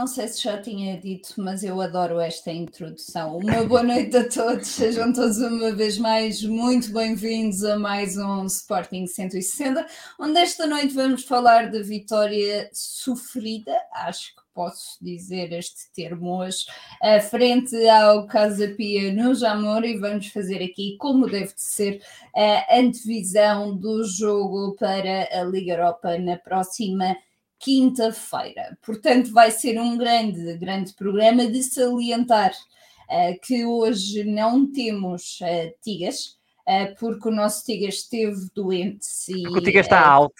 Não sei se já tinha dito, mas eu adoro esta introdução. Uma boa noite a todos, sejam todos uma vez mais muito bem-vindos a mais um Sporting 160, onde esta noite vamos falar da vitória sofrida, acho que posso dizer este termo hoje, frente ao Casa Pia no Jamor e vamos fazer aqui, como deve de ser, a antevisão do jogo para a Liga Europa na próxima quinta-feira. Portanto, vai ser um grande, grande programa de salientar uh, que hoje não temos uh, Tigas, uh, porque o nosso Tigas esteve doente. E, o Tigas está alto.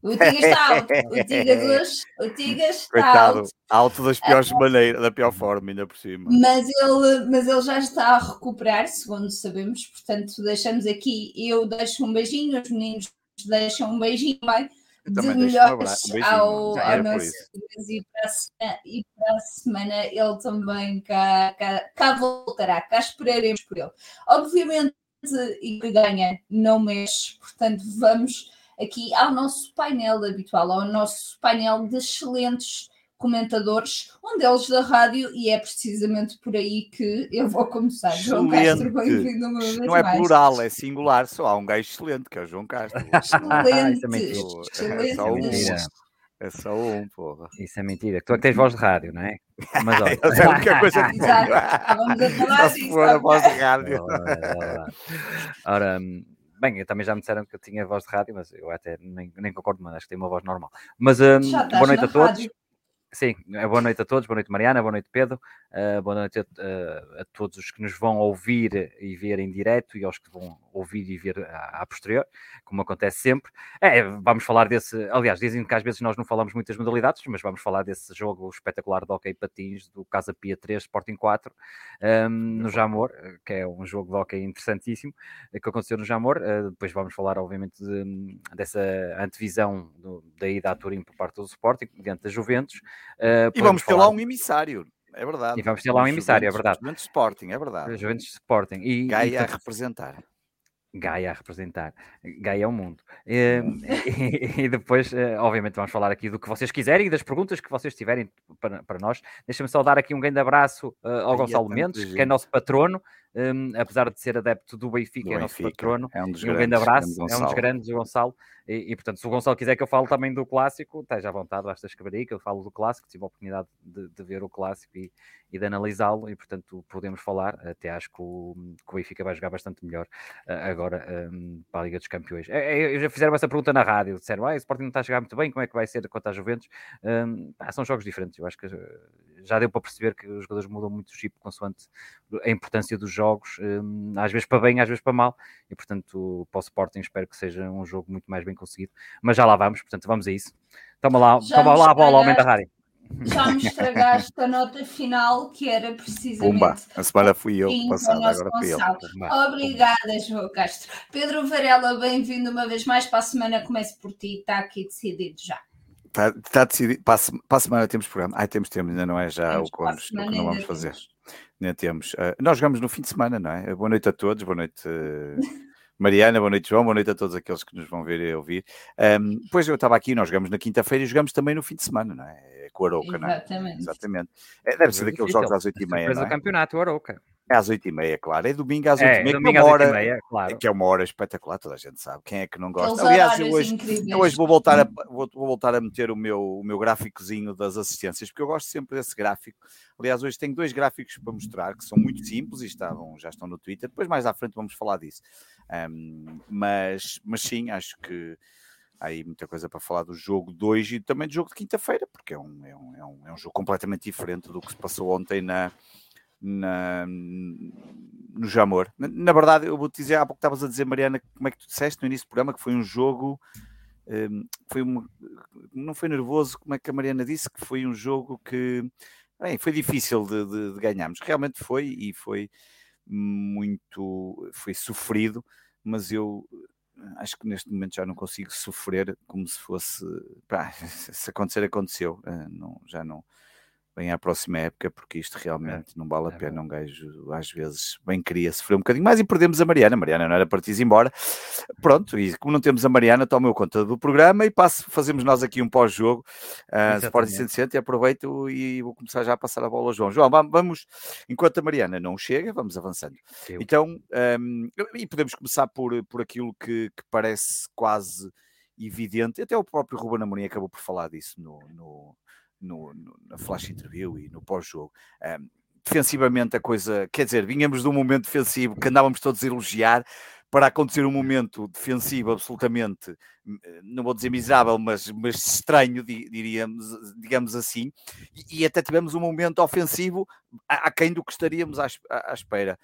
O Tigas está alto. O Tigas hoje, o Tigas está Coitado, alto. Alto das piores maneiras, da pior forma, ainda por cima. Mas ele, mas ele já está a recuperar, segundo sabemos, portanto, deixamos aqui, eu deixo um beijinho, os meninos deixam um beijinho, bem? De melhores um ao, ao nosso e para, semana, e para, a semana, ele também cá, cá, cá voltará, cá esperaremos por ele. Obviamente, e que ganha não mexe, portanto, vamos aqui ao nosso painel habitual, ao nosso painel de excelentes comentadores, um deles da rádio, e é precisamente por aí que eu vou começar. Excelente. João Castro, bem-vindo uma vez Não é mais. plural, é singular, só há um gajo excelente, que é o João Castro. Excelente, é só um. É só um, porra. Isso é mentira. Tu é que tens voz de rádio, não é? Mas olha. é a única coisa que Exato, estávamos a falar disso. for a voz de rádio. Ora, ora, bem, eu também já me disseram que eu tinha voz de rádio, mas eu até nem, nem concordo, mas acho que tenho uma voz normal. Mas estás boa noite a todos. rádio. Sim, eh, boa noite a todos, boa noite Mariana, boa noite Pedro, uh, boa noite a, a, a, todos os que nos vão ouvir e ver em direto e aos que vão ouvir e ver à, à posterior, como acontece sempre. É, vamos falar desse, aliás, dizem que às vezes nós não falamos muitas modalidades, mas vamos falar desse jogo espetacular de hockey patins do Casa Pia 3, Sporting 4, um, no Jamor, que é um jogo de hockey interessantíssimo, que aconteceu no Jamor. Uh, depois vamos falar, obviamente, de, dessa antevisão do, da ida à Turim por parte do Sporting, diante da Juventus. Uh, e vamos ter lá um emissário, é verdade. E vamos ter lá um emissário, Juventus, é verdade. Juventus Sporting, é verdade. Juventus Sporting. E, Gaia e, a representar. Gaia a representar. Gaia é o mundo. E, e, e, depois, obviamente, vamos falar aqui do que vocês quiserem e das perguntas que vocês tiverem para, para nós. Deixa-me só dar aqui um grande abraço uh, ao Ai, Gonçalo é Mendes, que é nosso patrono. Um, apesar de ser adepto do Benfica, Do é nosso Benfica. patrono. É um dos E um grandes, grande abraço, grande é um dos grandes, o Gonçalo. E, e, portanto, se o Gonçalo quiser que eu fale também do clássico, esteja à vontade, basta escrever aí que eu falo do clássico. Tive a oportunidade de, de ver o clássico e, e de analisá-lo, e portanto podemos falar. Até acho que o, que o Benfica vai jogar bastante melhor uh, agora um, para a Liga dos Campeões. É, é, já fizeram essa pergunta na rádio, disseram: ah, o Sporting não está a jogar muito bem, como é que vai ser contra a Juventus? Um, pá, são jogos diferentes, eu acho que já deu para perceber que os jogadores mudam muito o chip consoante a importância dos jogos, um, às vezes para bem, às vezes para mal, e portanto para o Sporting espero que seja um jogo muito mais bem conseguido, mas já lá vamos, portanto vamos a isso. Toma lá, Já toma lá a bola, aumenta a rádio. Já me estragaste a nota final, que era precisamente. Pumba, a semana fui eu passada, agora fui eu. Obrigada, João Castro. Pedro Varela, bem-vindo uma vez mais para a semana. Começo por ti, está aqui decidido já. Está tá decidido. Para a, se- para a semana temos programa. Ai, temos, temos, ainda não é já Temos o que, vamos, o que não vamos fazer. temos. Ainda temos. Ah, nós jogamos no fim de semana, não é? Boa noite a todos, boa noite Mariana, boa noite João, boa noite a todos aqueles que nos vão ver e ouvir. Um, pois eu estava aqui, nós jogamos na quinta-feira e jogamos também no fim de semana, não é? É Com a Arouca, não é? Exatamente. Exatamente. É, deve ser daqueles jogos às 8h30, Surpresa não do é? campeometo, o Arouca. É às 8h30, claro. É domingo às 8h30, É, que é domingo uma às hora, 8h30, claro. que é uma hora espetacular, toda a gente sabe. Quem é que não gosta? Aqueles Aliás, eu hoje, eu hoje vou voltar, a, vou, vou voltar a meter o meu, o meu gráficozinho das assistências, porque eu gosto sempre desse gráfico. Aliás, hoje tenho dois gráficos para mostrar que são muito simples e estavam, já estão no Twitter. Depois, mais à frente, vamos falar disso. Um, mas, mas sim, acho que há aí muita coisa para falar do jogo 2 e também do jogo de quinta-feira, porque é um, é, um, é, um, é um jogo completamente diferente do que se passou ontem na, na, no Jamor. Na, na verdade, eu vou-te dizer, há pouco estavas a dizer, Mariana, como é que tu disseste no início do programa que foi um jogo. hum, foi uma, não foi nervoso, como é que a Mariana disse, que foi um jogo que bem, foi difícil de, de, de ganharmos. Realmente foi e foi muito foi sofrido, mas eu acho que neste momento já não consigo sofrer como se fosse pá, se acontecer, aconteceu. Uh, não, já não bem à próxima época, porque isto realmente é, não vale a é pena. Um gajo, às vezes, bem queria sofrer um bocadinho mais e perdemos a Mariana. A Mariana não era para ir embora. Pronto, e como não temos a Mariana, tomo eu conta do programa e passo, fazemos nós aqui um pós-jogo. Uh, Sporting 160 e aproveito e vou começar já a passar a bola ao João. João, vamos, enquanto a Mariana não chega, vamos avançando. Eu. Então, um, e podemos começar por, por aquilo que, que parece quase evidente, até o próprio Ruben Amorim acabou por falar disso no, no, no, no na flash interview e no pós-jogo. Um, defensivamente a coisa, quer dizer, vinhamos de um momento defensivo que andávamos todos a elogiar, para acontecer um momento defensivo absolutamente, eh, não vou dizer miserável, mas, mas estranho, diríamos, digamos assim, e, e até tivemos um momento ofensivo aquém do que estaríamos à, à espera.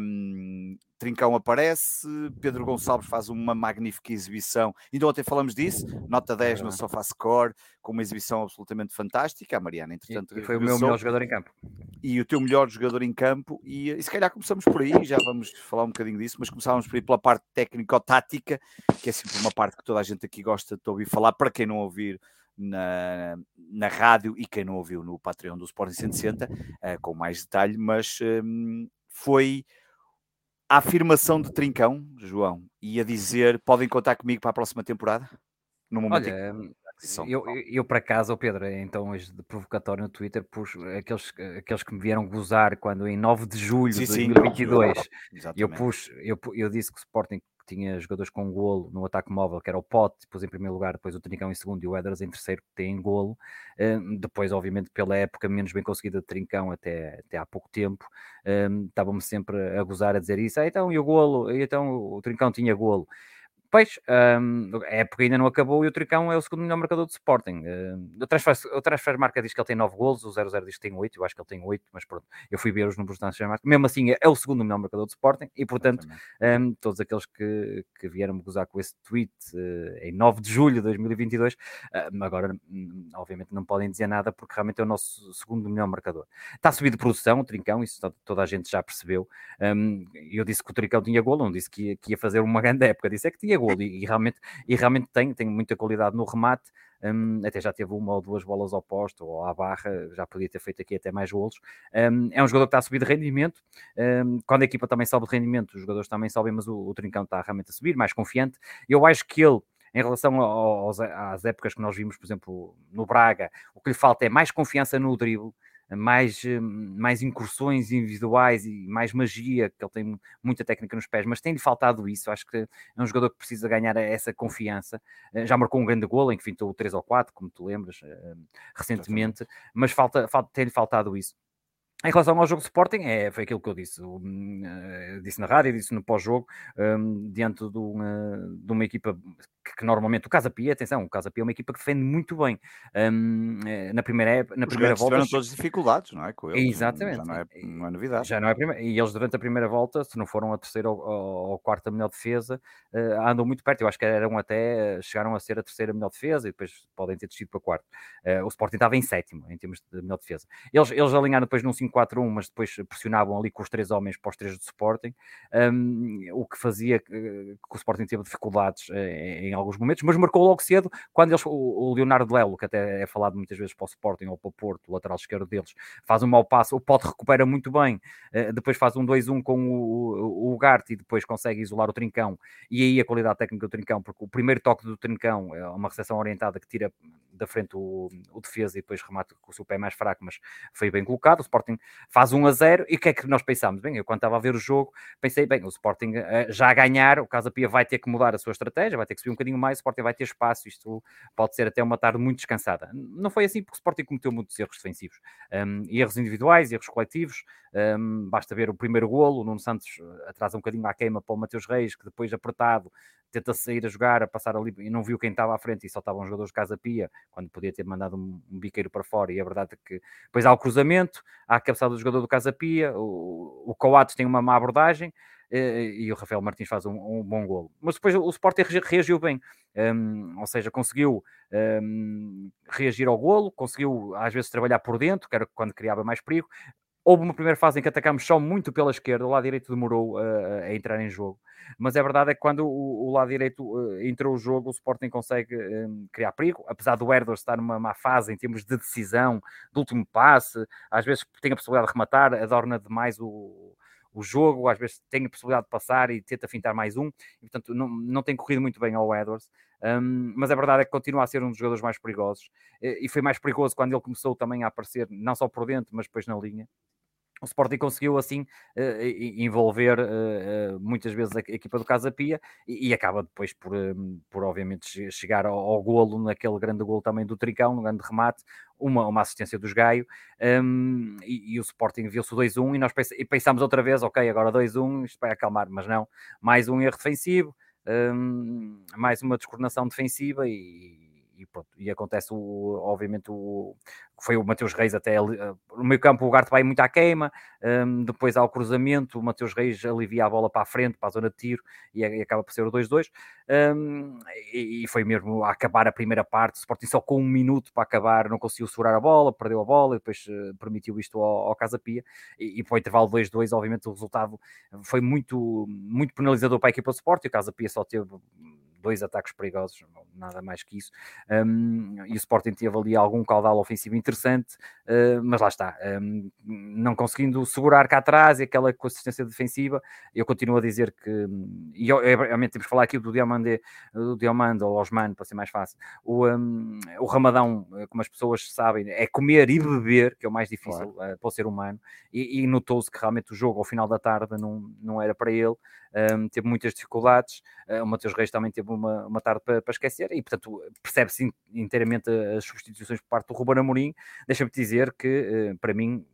Um, Trincão aparece, Pedro Gonçalves faz uma magnífica exibição. Ainda ontem falamos disso, nota 10 no SofaScore, com uma exibição absolutamente fantástica. A Mariana, entretanto, e, foi o meu melhor jogador em campo. E o teu melhor jogador em campo. E, e se calhar começamos por aí, já vamos falar um bocadinho disso, mas começávamos por aí pela parte técnico-tática, que é sempre uma parte que toda a gente aqui gosta de ouvir falar, para quem não ouvir. Na, na rádio e quem não ouviu no Patreon do Sporting 160, uh, com mais detalhe, mas um, foi a afirmação de Trincão, João, e a dizer podem contar comigo para a próxima temporada? No momento Olha, em... eu, eu, eu, para casa, o Pedro, então hoje de provocatório no Twitter, pus aqueles, aqueles que me vieram gozar quando em 9 de julho sim, de 2022 sim, eu, pus, eu, eu disse que o Sporting tinha jogadores com golo no ataque móvel, que era o Pote, depois em primeiro lugar, depois o Trincão em segundo e o Edras em terceiro, que tem golo. Um, depois, obviamente, pela época menos bem conseguida de Trincão até, até há pouco tempo, um, estavam-me sempre a gozar a dizer isso. Ah, então, e o golo? E então o Trincão tinha golo. Pois, um, a época ainda não acabou e o Tricão é o segundo melhor marcador do Sporting. Uh, o, transfer, o transfer marca diz que ele tem 9 golos, o 00 diz que tem 8, eu acho que ele tem 8, mas pronto, eu fui ver os números do transfer marca. Mesmo assim, é o segundo melhor marcador do Sporting e, portanto, um, todos aqueles que, que vieram-me gozar com esse tweet uh, em 9 de julho de 2022, uh, agora, hum, obviamente, não podem dizer nada porque realmente é o nosso segundo melhor marcador. Está a subir de produção o Trincão, isso toda a gente já percebeu. Um, eu disse que o Trincão tinha golo, não disse que ia, que ia fazer uma grande época, disse é que tinha golo golo e, e, realmente, e realmente tem, tem muita qualidade no remate. Um, até já teve uma ou duas bolas ao posto ou à barra, já podia ter feito aqui até mais golos. Um, é um jogador que está a subir de rendimento. Um, quando a equipa também sobe de rendimento, os jogadores também sobem, mas o, o Trincão está realmente a subir, mais confiante. Eu acho que ele em relação aos, às épocas que nós vimos, por exemplo, no Braga, o que lhe falta é mais confiança no drible, mais, eh, mais incursões individuais e mais magia, que ele tem muita técnica nos pés, mas tem-lhe faltado isso. Acho que é um jogador que precisa ganhar essa confiança. Eh, já marcou um grande gol em que fintou o 3 ou 4, como tu lembras, eh, recentemente, mas falta, falta, tem-lhe faltado isso. Em relação ao jogo de Sporting, é, foi aquilo que eu disse. Eu, disse na rádio, disse no pós-jogo, um, diante de uma, de uma equipa que, que, normalmente o Casa Pia, atenção, o Casa Pia é uma equipa que defende muito bem. Um, eh, na primeira, na Os primeira volta. tiveram todas as dificuldades, não é? Com eles, Exatamente. Já não é, não é novidade. Já não é primeira, e eles durante a primeira volta, se não foram a terceira ou, ou quarta melhor defesa, uh, andam muito perto. Eu acho que eram até, chegaram a ser a terceira melhor defesa e depois podem ter descido para a quarta. Uh, o Sporting estava em sétimo em termos de melhor defesa. Eles, eles alinharam depois num 5-4-1, mas depois pressionavam ali com os três homens para os três do Sporting, um, o que fazia que, que, o Sporting teve dificuldades em alguns momentos, mas marcou logo cedo, quando eles, o, Leonardo Lelo, que até é falado muitas vezes para o Sporting ou para o Porto, o lateral esquerdo deles, faz um mau passo, o Pote recupera muito bem, uh, depois faz um 2-1 com o, o, Garte e depois consegue isolar o Trincão, e aí a qualidade técnica do Trincão, porque o primeiro toque do Trincão é uma recepção orientada que tira da frente o, o defesa e depois remata com o seu pé mais fraco, mas foi bem colocado, o Sporting faz 1 a 0, e o que é que nós pensámos? Bem, eu quando estava a ver o jogo, pensei, bem, o Sporting uh, já a ganhar, o Casa Pia vai ter que mudar a sua estratégia, vai ter que subir um mais, o Sporting vai ter espaço, isto pode ser até uma tarde muito descansada. Não foi assim porque o Sporting cometeu muitos erros defensivos, um, erros individuais, erros coletivos, um, basta ver o primeiro golo, o Nuno Santos eh, atrasa um bocadinho à queima para o Mateus Reis, que depois apertado tenta sair a jogar, a passar ali e não viu quem estava à frente e só estavam os jogadores de Casa Pia, quando podia ter mandado um, um biqueiro para fora. E a verdade é que depois há o cruzamento, há a cabeçada do jogador do Casa Pia, o, o Coates tem uma má abordagem, e o Rafael Martins faz um, um, bom golo. Mas depois o Sporting reagiu bem, um, ou seja, conseguiu um, reagir ao golo, conseguiu às vezes trabalhar por dentro, que era quando criava mais perigo, Houve uma primeira fase em que atacámos só muito pela esquerda, o lado direito demorou uh, a entrar em jogo. Mas é verdade é que quando o, o lado direito uh, entrou o jogo, o Sporting consegue uh, criar perigo, apesar do Herder estar numa má fase em termos de decisão, do último passe, às vezes tem a possibilidade de rematar, adorna demais o, o jogo, às vezes tem a possibilidade de passar e tenta fintar mais um, e portanto não, não tem corrido muito bem ao Edwards, um, mas a verdade é que continua a ser um dos jogadores mais perigosos, e foi mais perigoso quando ele começou também a aparecer, não só por dentro, mas depois na linha o Sporting conseguiu assim uh, envolver uh, uh, muitas vezes a, equipa do Casa Pia e, acaba depois por, por obviamente chegar ao, ao, golo, naquele grande golo também do Tricão, um grande remate, uma, uma assistência dos Gaio um, e, e, o Sporting viu-se 2-1 e nós pens, pensámos outra vez, ok, agora 2-1, isto vai acalmar, mas não, mais um erro defensivo, um, mais uma descoordenação defensiva e, e, pronto, e acontece o, obviamente o foi o Mateus Reis até eh, no meio campo o Garte vai muito à queima, um, depois há o cruzamento, o Mateus Reis alivia a bola para a frente, para a zona de tiro e, e acaba por ser o 2-2 um, e, e, foi mesmo a acabar a primeira parte, o Sporting só com um minuto para acabar, não conseguiu segurar a bola, perdeu a bola e depois uh, permitiu isto ao, ao Casa Pia e, e para o intervalo 2-2 obviamente o resultado foi muito, muito penalizador para a equipa do Sporting, o Casa Pia só teve dois ataques perigosos, nada mais que isso. Um, e o Sporting teve ali algum caudal ofensivo interessante, uh, mas lá está, um, não conseguindo segurar cá atrás e aquela consistência defensiva. Eu continuo a dizer que, e obviamente temos que falar aqui do Diamande, do Diamande ou Osman, para ser mais fácil. O, um, o Ramadão, como as pessoas sabem, é comer e beber, que é o mais difícil claro. uh, para o ser humano, e, e notou-se que realmente o jogo ao final da tarde não, não era para ele um, teve muitas dificuldades. Uh, o Mateus Reis também teve uma, uma tarde para, para esquecer e, portanto, percebe-se inteiramente as substituições por parte do Ruben Amorim. Deixa-me dizer que, uh, para mim,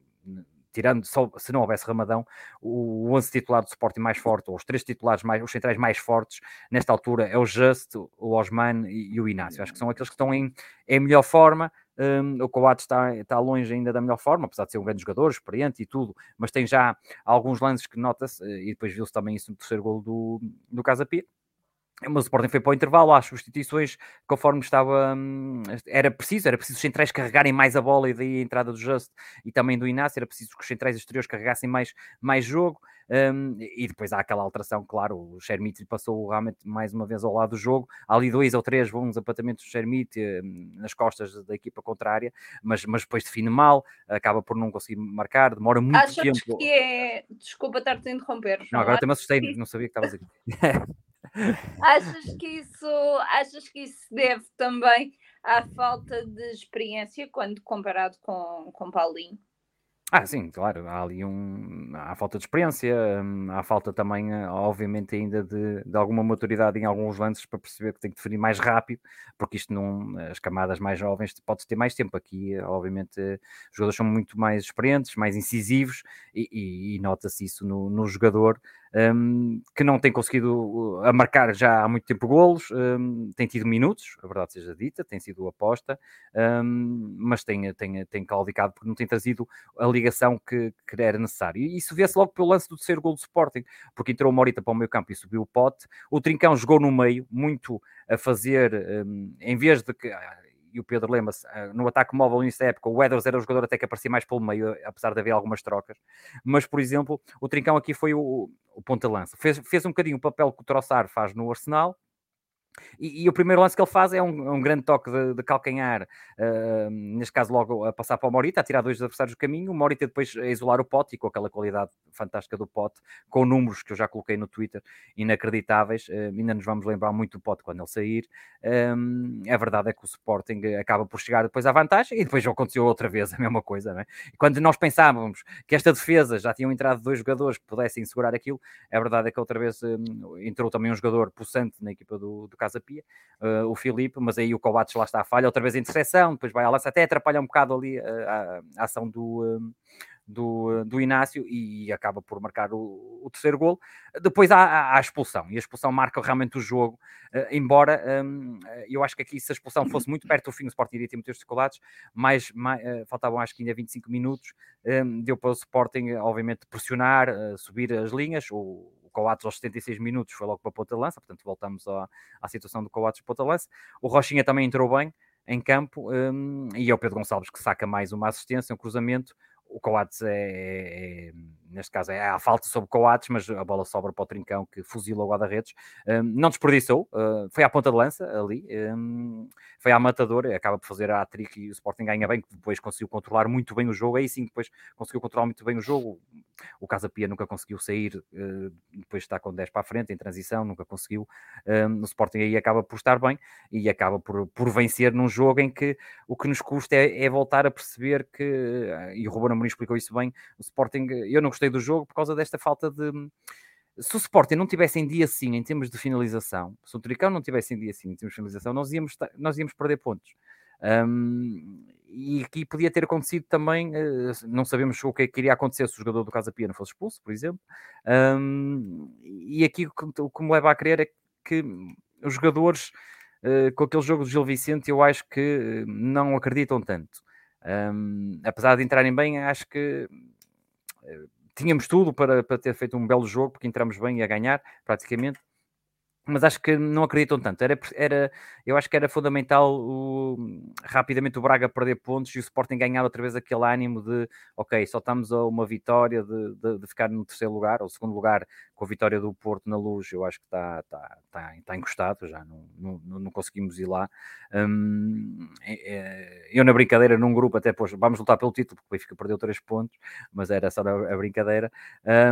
tirando só se não houvesse Ramadão, o 11 titular do Sporting mais forte, ou os três titulares mais, os centrais mais fortes nesta altura é o Just, o Osman e, e o Inácio. Acho que são aqueles que estão em, em melhor forma. Um, o Coates está, está longe ainda da melhor forma, apesar de ser um grande jogador, experiente e tudo, mas tem já alguns lances que nota-se, eh, e depois viu-se também isso no terceiro gol do, do. Mas o Sporting foi para o intervalo, às substituições, conforme estava. Hum, era preciso, era preciso os centrais carregarem mais a bola e daí a entrada do Just e também do Inácio, era preciso que os centrais exteriores carregassem mais, mais jogo. Um, e depois há aquela alteração, claro, o Shermit passou realmente mais uma vez ao lado do jogo. Há ali dois ou três bons apatamentos do Shermit um, nas costas da equipa contrária, mas, mas depois define mal, acaba por não conseguir marcar, demora muito Achas tempo. que é. Desculpa estar-te a interromper. Não, agora até me assustei, não sabia que estavas aqui. achas que isso achas que isso deve também à falta de experiência quando comparado com, com Paulinho? Ah, sim, claro, há ali um. Há falta de experiência, hum, há falta também, eh, obviamente, ainda de, de alguma maturidade em alguns lances para perceber que tem que definir mais rápido, porque isto não. As camadas mais jovens pode ter mais tempo. Aqui, obviamente, os jogadores são muito mais experientes, mais incisivos, e, e, e nota-se isso no, no jogador um, que não tem conseguido a marcar já há muito tempo golos, um, tem tido minutos, a verdade seja dita, tem sido aposta, um, mas tem, tem, tem claudicado porque não tem trazido a ligação que, que era necessário. E isso vê-se logo pelo lance do terceiro gol do Sporting, porque entrou o Morita para o meio campo e subiu o pote, o Trincão jogou no meio, muito a fazer, em vez de que e o Pedro lembra-se, ah, no ataque móvel nessa época, o Edwards era o jogador até que aparecia mais pelo meio, apesar de haver algumas trocas. Mas, por exemplo, o Trincão aqui foi o, o ponta-lança. Fez, fez um bocadinho o papel que o Troçar faz no Arsenal, e, e, o primeiro lance que ele faz é um, um grande toque de, de calcanhar, uh, neste caso logo a passar para o Morita, a tirar dois adversários do caminho, o Morita depois a isolar o pote e com aquela qualidade fantástica do pote, com números que eu já coloquei no Twitter, inacreditáveis, uh, ainda nos vamos lembrar muito do pote quando ele sair. Um, a verdade é que o Sporting acaba por chegar depois à vantagem e depois aconteceu outra vez a mesma coisa. É? Quando nós pensávamos que esta defesa já tinham entrado dois jogadores que pudessem segurar aquilo, a verdade é que outra vez um, entrou também um jogador possante na equipa do, do Casa Pia, uh, o Filipe, mas aí o Coates lá está a falha, outra vez a interseção, depois vai a lança, até atrapalha um bocado ali a, a, a ação do, do, do Inácio e acaba por marcar o, o terceiro gol. Depois há, há, a expulsão, e a expulsão marca realmente o jogo, uh, embora um, eu acho que aqui se a expulsão fosse muito perto do fim, o Sporting iria ter muitas dificuldades, mas, uh, faltavam acho que ainda 25 minutos, um, deu para o Sporting obviamente pressionar, uh, subir as linhas, o, Coates aos 76 minutos foi logo para a ponta lança, portanto voltamos à, à situação do Coates ponta lança. O Rochinha também entrou bem em campo um, e é o Pedro Gonçalves que saca mais uma assistência, um cruzamento. o Coates é, é, neste caso é a falta sobre Coates, mas a bola sobra para o Trincão que fuzila o guarda-redes, um, não desperdiçou, uh, foi à ponta de lança ali, um, foi à matadora, acaba por fazer a trick e o Sporting ganha bem, depois conseguiu controlar muito bem o jogo, aí sim depois conseguiu controlar muito bem o jogo, o Casa Pia nunca conseguiu sair, uh, depois está com 10 para a frente em transição, nunca conseguiu, um, o Sporting aí acaba por estar bem e acaba por, por vencer num jogo em que o que nos custa é, é voltar a perceber que, e o Ruben Amorim explicou isso bem, o Sporting, eu não gostei do jogo por causa desta falta de. Se o Sporting não tivesse em dia assim em termos de finalização, se o Tricão não tivesse em dia assim em termos de finalização, nós íamos, nós íamos perder pontos. Um, e aqui podia ter acontecido também, uh, não sabemos o que, é que iria acontecer se o jogador do Casa Pia não fosse expulso, por exemplo. Um, e aqui o que, me leva a crer é que os jogadores, uh, com aquele jogo do Gil Vicente, eu acho que não acreditam tanto. Um, apesar de entrarem bem, acho que tínhamos tudo para, para ter feito um belo jogo, porque entramos bem e a ganhar, praticamente mas acho que não acreditam tanto. Era, era, eu acho que era fundamental o, rapidamente o Braga perder pontos e o Sporting ganhar outra vez aquele ânimo de ok, só estamos a uma vitória de, de, de ficar no terceiro lugar ou segundo lugar com a vitória do Porto na luz. Eu acho que está, está, está, está encostado, já não, não, não conseguimos ir lá. Hum, é, é, eu na brincadeira, num grupo, até pôs, vamos lutar pelo título, porque o Benfica perdeu três pontos, mas era só a brincadeira.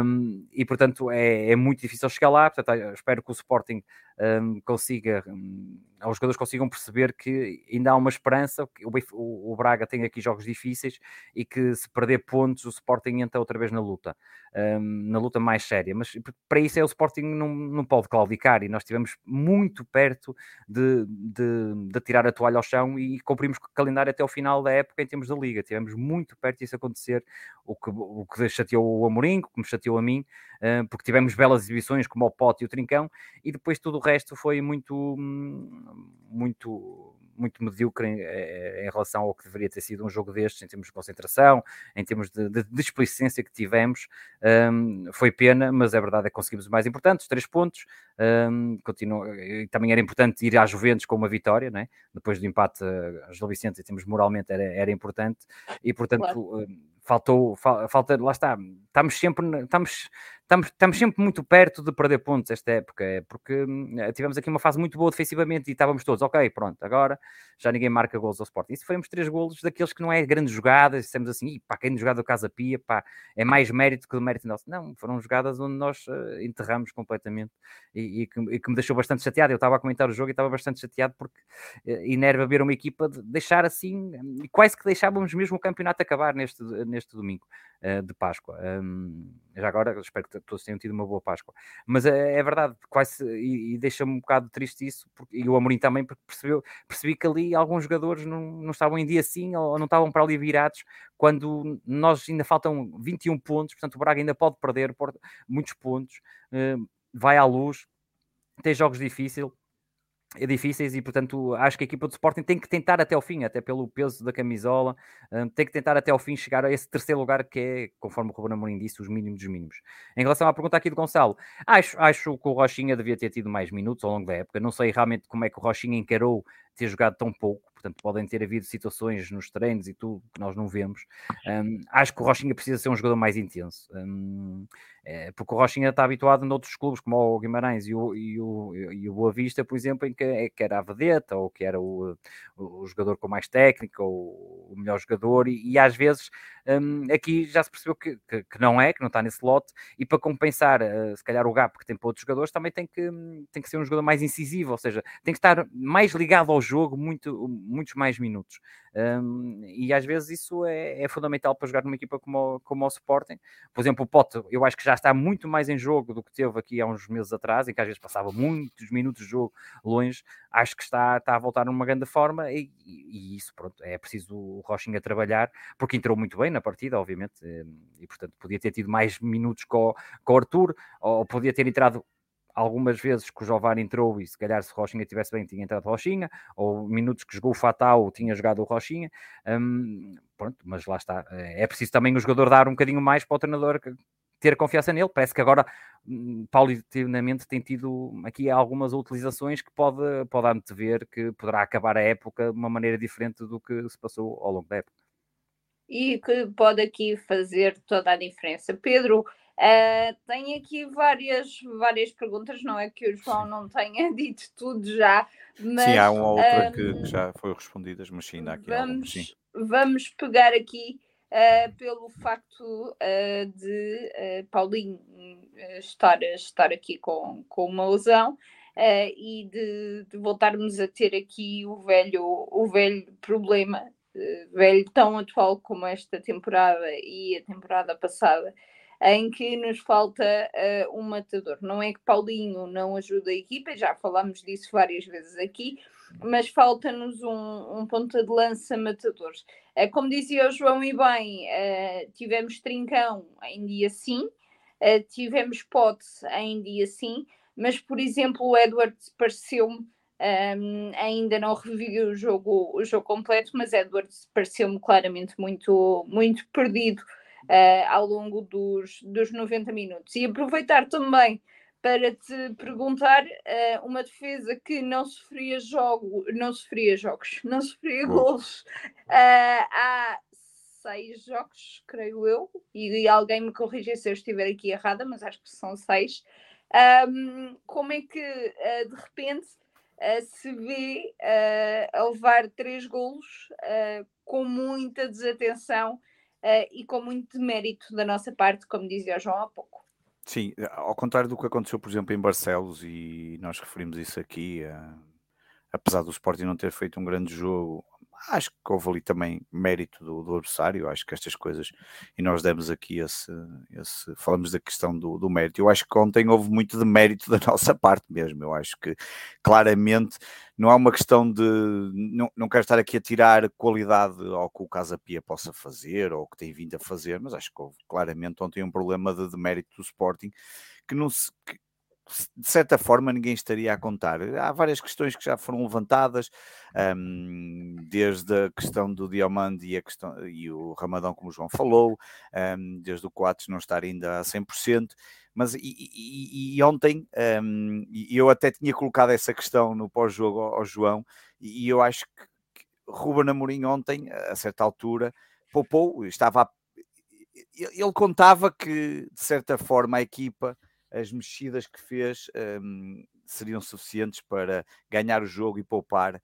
Hum, e portanto é, é muito difícil chegar lá. Portanto, espero que o Sporting um, consiga, um, os jogadores consigam perceber que ainda há uma esperança, que o, o, o, Braga tem aqui jogos difíceis e que se perder pontos o Sporting entra outra vez na luta, um, na luta mais séria, mas para isso é o Sporting não, não pode claudicar e nós estivemos muito perto de, de, de, tirar a toalha ao chão e cumprimos o calendário até o final da época em termos da Liga, estivemos muito perto disso acontecer, o que, o que chateou o Amorim, que me chateou a mim, porque tivemos belas exibições como o Pote e o Trincão e depois tudo o resto foi muito, muito, muito medíocre em, eh, em, relação ao que deveria ter sido um jogo destes, em termos de concentração, em termos de, de, displicência que tivemos. Um, foi pena, mas é verdade é que conseguimos o mais importante, os três pontos. Um, continua, também era importante ir à Juventus com uma vitória, né? depois do empate a Gil Vicente, em termos moralmente era, era importante, e portanto. Claro. faltou, falta, lá está, estamos sempre, estamos, estamos, estamos sempre muito perto de perder pontos esta época, é porque hum, eh, tivemos aqui uma fase muito boa defensivamente e estávamos todos, ok, pronto, agora já ninguém marca gols ao Sporting. Se fomos três golos daqueles que não é grandes jogadas, dissemos assim, pá, quem jogado do Casa Pia, pá, é mais mérito que o mérito nosso. Não, foram jogadas onde nós uh, enterramos completamente e, e, que, e, que, me deixou bastante chateado. Eu estava a comentar o jogo e estava bastante chateado porque uh, enerva ver uma equipa de deixar assim, e quase que deixávamos mesmo o campeonato acabar neste, neste domingo de Páscoa. Já agora espero que todos tenham tido uma boa Páscoa. Mas é, é verdade, quase, e, e deixa-me um bocado triste isso, porque, e o Amorim também, porque percebeu, percebi que ali alguns jogadores não, não estavam em dia assim ou não estavam para ali virados, quando nós ainda faltam 21 pontos, portanto o Braga ainda pode perder muitos pontos, uh, vai à luz, tem jogos difíceis, difíceis e, portanto, acho que a equipa do Sporting tem que tentar até ao fim, até pelo peso da camisola, um, tem que tentar até ao fim chegar a esse terceiro lugar que é, conforme o Ruben Amorim disse, os mínimos dos mínimos. Em relação à pergunta aqui do Gonçalo, acho, acho que o Rochinha devia ter tido mais minutos ao longo da época, não sei realmente como é que o Rochinha encarou ter jogado tão pouco, portanto podem ter havido situações nos treinos e tudo que nós não vemos. Um, acho que o Rochinha precisa ser um jogador mais intenso, um, é, porque o Rochinha está habituado noutros clubes como o Guimarães e o, e o, e o Boa Vista, por exemplo, em que, é, que era a vedeta ou que era o, o, jogador com mais técnica ou o melhor jogador, e, e às vezes um, aqui já se percebeu que, que, que, não é, que não está nesse lote, e para compensar uh, se calhar o gap que tem para outros jogadores, também tem que, tem que ser um jogador mais incisivo, ou seja, tem que estar mais ligado ao jogo muito, muitos mais minutos. Um, e às vezes isso é, é, fundamental para jogar numa equipa como, o, como o Sporting. Por exemplo, o Pote, eu acho que já está muito mais em jogo do que teve aqui há uns meses atrás, em que às vezes passava muitos minutos de jogo longe. Acho que está, está a voltar numa grande forma e, e, isso, pronto, é preciso o Rochinha trabalhar, porque entrou muito bem na partida, obviamente, e portanto podia ter tido mais minutos com, com o Arthur, ou podia ter entrado algumas vezes que o Giovanni entrou e se calhar se Rochinha tivesse bem tinha entrado Rochinha, ou minutos que jogou o Fatal tinha jogado o Rochinha, hum, pronto, mas lá está. É preciso também o jogador dar um bocadinho mais para o treinador ter confiança nele. Parece que agora, hum, paulatinamente, tem tido aqui algumas utilizações que pode, pode antever que poderá acabar a época de uma maneira diferente do que se passou ao longo da época. e que pode aqui fazer toda a diferença. Pedro, uh, tem aqui várias, várias perguntas, não é que o João não tenha dito tudo já, mas... Sim, há uma outra que, que, já foi respondida, mas sim, ainda aqui vamos, sim. vamos pegar aqui uh, pelo facto uh, de Paulinho estar, estar aqui com, com uma lesão e de, de, voltarmos a ter aqui o velho, o velho problema, velho tão atual como esta temporada e a temporada passada, em que nos falta uh, um matador. Não é que Paulinho não ajuda a equipa, já falámos disso várias vezes aqui, mas falta-nos um, um ponta de lança matador. Uh, como dizia o João e bem, uh, tivemos Trincão em dia sim, tivemos Pote em dia sim, mas por exemplo o Edwards pareceu-me um, ainda não revi o jogo, o jogo completo, mas Edwards pareceu-me claramente muito, muito perdido uh, ao longo dos, dos 90 minutos. E aproveitar também para te perguntar uh, uma defesa que não sofria jogo, não sofria jogos, não sofria gols uh, há seis jogos, creio eu, e, e alguém me corrija se eu estiver aqui errada, mas acho que são seis. Um, como é que uh, de repente se vê a levar três golos com muita desatenção uh, e com muito mérito da nossa parte, como dizia o João há pouco. Sim, ao contrário do que aconteceu, por exemplo, em Barcelos, e nós referimos isso aqui, uh, apesar do Sporting não ter feito um grande jogo, acho que houve ali também mérito do, do adversário, acho que estas coisas, e nós demos aqui esse, esse falamos da questão do, do, mérito, eu acho que ontem houve muito de mérito da nossa parte mesmo, eu acho que claramente não é uma questão de, não, não quero estar aqui a tirar qualidade ao que o Casa Pia possa fazer, ou que tem vindo a fazer, mas acho que houve claramente ontem um problema de, de mérito do Sporting, que não se... Que, de certa forma ninguém estaria a contar. Há várias questões que já foram levantadas, um, desde a questão do Diamante e, a questão, e o Ramadão, como o João falou, um, desde o Coates não estar ainda a 100%, mas e, e, e ontem um, eu até tinha colocado essa questão no pós-jogo ao, ao, João, e, eu acho que, Ruben Amorim ontem, a certa altura, poupou, estava a, ele contava que de certa forma a equipa as mexidas que fez um, seriam suficientes para ganhar o jogo e poupar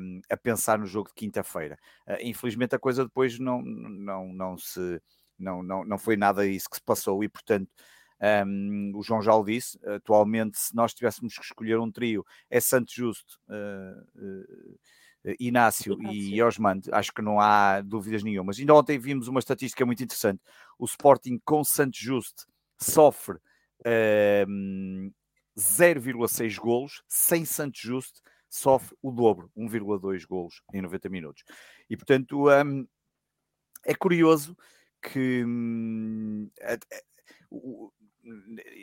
um, a pensar no jogo de quinta-feira. Uh, infelizmente a coisa depois não, não, não se não, não, não foi nada isso que se passou e portanto um, o João já o disse, atualmente se nós tivéssemos que escolher um trio é Santos Justo uh, uh, Inácio, Inácio, e Osman, acho que não há dúvidas nenhumas. Ainda ontem vimos uma estatística muito interessante. O Sporting com Santos Justo sofre um, 0,6 golos, sem Santos Justo sofre o dobro, 1,2 golos em 90 minutos. E portanto um, é curioso que um,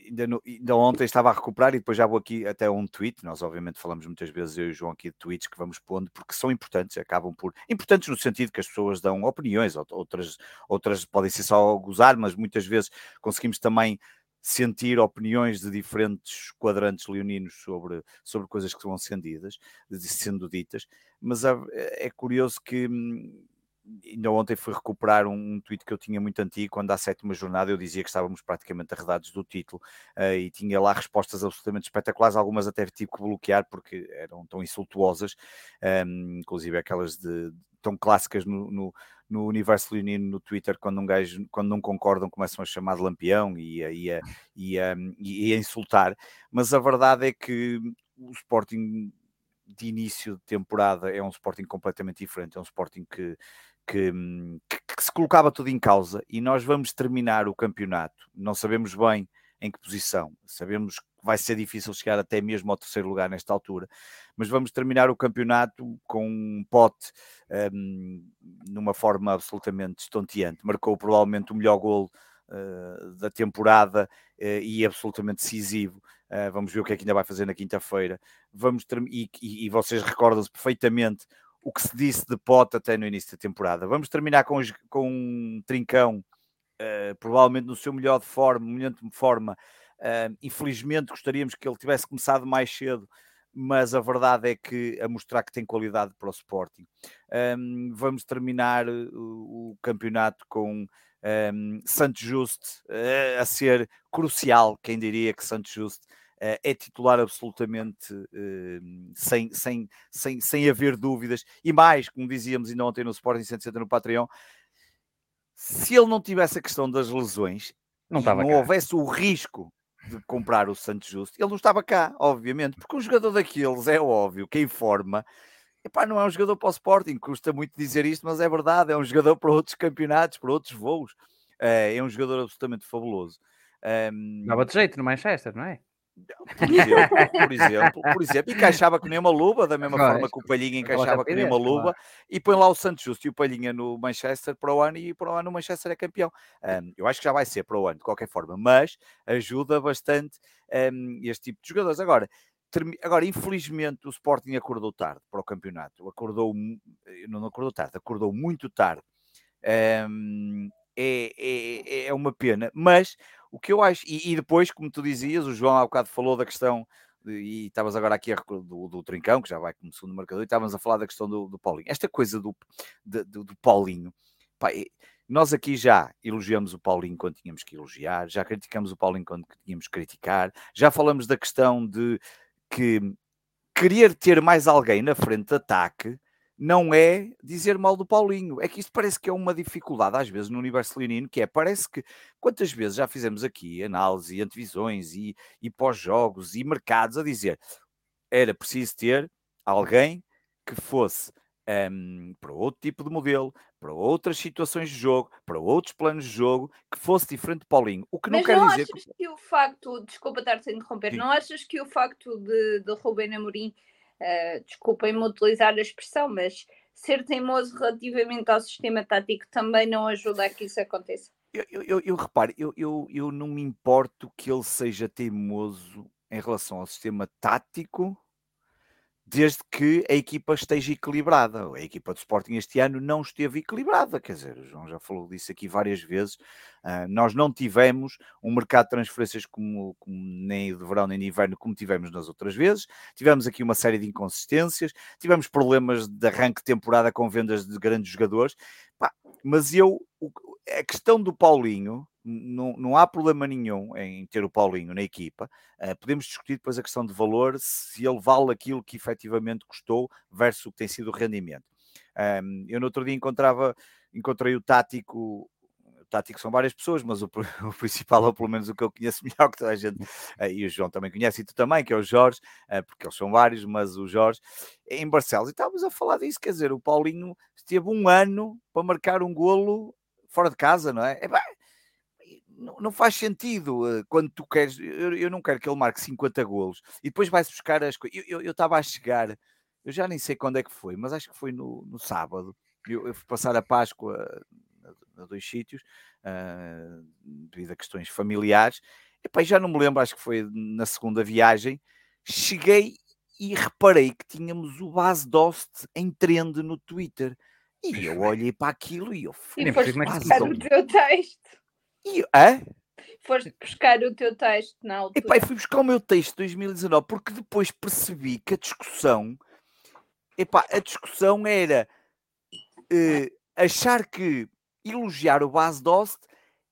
ainda, no, ainda, ontem estava a recuperar e depois já vou aqui até um tweet. Nós, obviamente, falamos muitas vezes, eu e o João, aqui de tweets que vamos pondo porque são importantes, acabam por importantes no sentido que as pessoas dão opiniões, outras, outras podem ser só gozar, mas muitas vezes conseguimos também sentir opiniões de diferentes quadrantes leoninos sobre, sobre coisas que vão sendo ditas, sendo ditas, mas é curioso que hum, ainda ontem fui recuperar um, tweet que eu tinha muito antigo, quando à sétima jornada eu dizia que estávamos praticamente arredados do título uh, e tinha lá respostas absolutamente espetaculares, algumas até tive que bloquear porque eram tão insultuosas, um, inclusive aquelas de, tão clássicas no, no, universo leonino no Twitter, quando um gajo, quando não concordam, começam a chamar de lampião e a, e a, e a, e a insultar, mas a verdade é que o Sporting de início de temporada é um Sporting completamente diferente, é um Sporting que, que, que, que, se colocava tudo em causa e nós vamos terminar o campeonato, não sabemos bem em que posição, sabemos que vai ser difícil chegar até mesmo ao terceiro lugar nesta altura, mas vamos terminar o campeonato com um pote um, numa forma absolutamente estonteante. Marcou provavelmente o melhor gol uh, da temporada uh, e absolutamente decisivo. Uh, vamos ver o que é que ainda vai fazer na quinta-feira. Vamos e, e, e vocês recordam-se perfeitamente o que se disse de pote até no início da temporada. Vamos terminar com, com um trincão, provavelmente no seu melhor de forma, momento de forma. Infelizmente gostaríamos que ele tivesse começado mais cedo, mas a verdade é que a mostrar que tem qualidade para o Sporting. Um, vamos terminar o, o campeonato com um, Santos Just uh, a ser crucial, quem diria que Santos Just uh, é titular absolutamente uh, sem, sem, sem, sem haver dúvidas, e mais, como dizíamos ainda ontem no Sporting 160 no Patreon, se ele não tivesse a questão das lesões, não, não houvesse o risco de comprar o Santos Justo, ele não estava cá, obviamente, porque um jogador daqueles é óbvio que em forma epá, não é um jogador para o Sporting, custa muito dizer isto, mas é verdade, é um jogador para outros campeonatos, para outros voos, é, é um jogador absolutamente fabuloso. Um... Dava de jeito no Manchester, não é? Por exemplo, por exemplo, por exemplo, encaixava com nenhuma luva, da mesma forma que o Palhinha encaixava com nenhuma luva, e põe lá o Santos Justo e o Palhinha no Manchester para o ano, e para o ano o Manchester é campeão. Um, eu acho que já vai ser para o ano, de qualquer forma, mas ajuda bastante um, este tipo de jogadores. Agora, agora, infelizmente, o Sporting acordou tarde para o campeonato, acordou, não acordou tarde, acordou muito tarde. Um, é, é, é uma pena, mas o que eu acho, e, e, depois, como tu dizias, o João há bocado falou da questão, de, e estavas agora aqui a, do, do Trincão, que já vai como segundo marcador, e estávamos a falar da questão do, do Paulinho. Esta coisa do, do, do, Paulinho, pá, nós aqui já elogiamos o Paulinho quando tínhamos que elogiar, já criticamos o Paulinho quando tínhamos que criticar, já falamos da questão de que querer ter mais alguém na frente de ataque não é dizer mal do Paulinho. É que isto parece que é uma dificuldade, às vezes, no universo leonino, que é, parece que, quantas vezes já fizemos aqui análise, e antevisões e, e pós-jogos e mercados a dizer era preciso ter alguém que fosse um, para outro tipo de modelo, para outras situações de jogo, para outros planos de jogo, que fosse diferente de Paulinho. O que Mas não quer não dizer achas que... que o facto, desculpa estar-te a interromper, Sim. não achas que o facto de, de Rubén Amorim uh, desculpem-me utilizar a expressão, mas ser teimoso relativamente ao sistema tático também não ajuda a que isso aconteça. Eu, eu, eu, eu repare, eu, eu, eu não me importo que ele seja teimoso em relação ao sistema tático, desde que a equipa esteja equilibrada. A equipa do Sporting este ano não esteve equilibrada, quer dizer, o João já falou disso aqui várias vezes. Uh, nós não tivemos um mercado de transferências como, como, nem de verão nem de inverno, como tivemos nas outras vezes. Tivemos aqui uma série de inconsistências, tivemos problemas de arranque de temporada com vendas de grandes jogadores. Pá, mas eu, a questão do Paulinho, não, não há problema nenhum em ter o Paulinho na equipa. Uh, podemos discutir depois a questão de valor, se ele vale aquilo que efetivamente custou versus o que tem sido o rendimento. Um, eu no outro dia encontrava, encontrei o tático, tático são várias pessoas, mas o, o, principal, ou pelo menos o que eu conheço melhor que toda a gente, uh, e o João também conhece, e tu também, que é o Jorge, uh, porque eles são vários, mas o Jorge, em Barcelos, e estávamos a falar disso, quer dizer, o Paulinho esteve um ano para marcar um golo fora de casa, não é? é não, não, faz sentido uh, quando tu queres. Eu, eu, não quero que ele marque 50 golos e depois vai-se buscar as coisas. Eu estava a chegar, eu já nem sei quando é que foi, mas acho que foi no, no sábado. Eu, eu, fui passar a Páscoa a, a dois sítios uh, devido a questões familiares. E pá, já não me lembro, acho que foi na segunda viagem. Cheguei e reparei que tínhamos o Base Dost em trend no Twitter. E eu olhei para aquilo e eu fui. E foste buscar o teu texto. E, hã? Foste buscar o teu texto na altura. Epá, fui buscar o meu texto de 2019 porque depois percebi que a discussão, epá, a discussão era uh, achar que elogiar o Bas Dost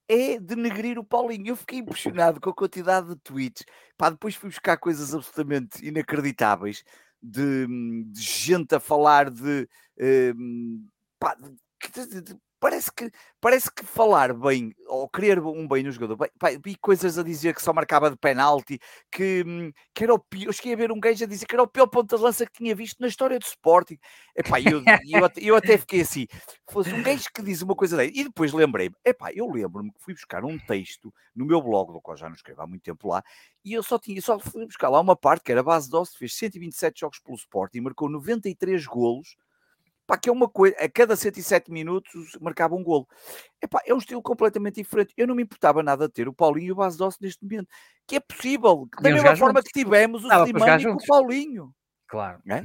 é denegrir o Paulinho. Eu fiquei impressionado com a quantidade de tweets. Pá, depois fui buscar coisas absolutamente inacreditáveis de, de gente a falar de, uh, pá, de, parece que, parece que falar bem ou querer um bem no jogador, vi coisas a dizer que só marcava de penalti, que, hum, que era o pior. Cheguei a ver um gajo a dizer que era o pior ponto de lança que tinha visto na história do Sporting. Epá, eu, eu, eu até fiquei assim, fosse um gajo que diz uma coisa daí. E depois lembrei-me, epá, eu lembro-me que fui buscar um texto no meu blog, do qual já não escrevo há muito tempo lá, e eu só tinha, só fui buscar lá uma parte que era a base de Osso, fez 127 jogos pelo Sporting, marcou 93 golos Pá, que é uma coisa, a cada 107 minutos marcava um golo. Epá, é um estilo completamente diferente. Eu não me importava nada de ter o Paulinho e o Base Doce neste momento. Que é possível, da mesma forma juntos. que tivemos o Slimani com o Paulinho. Claro. É?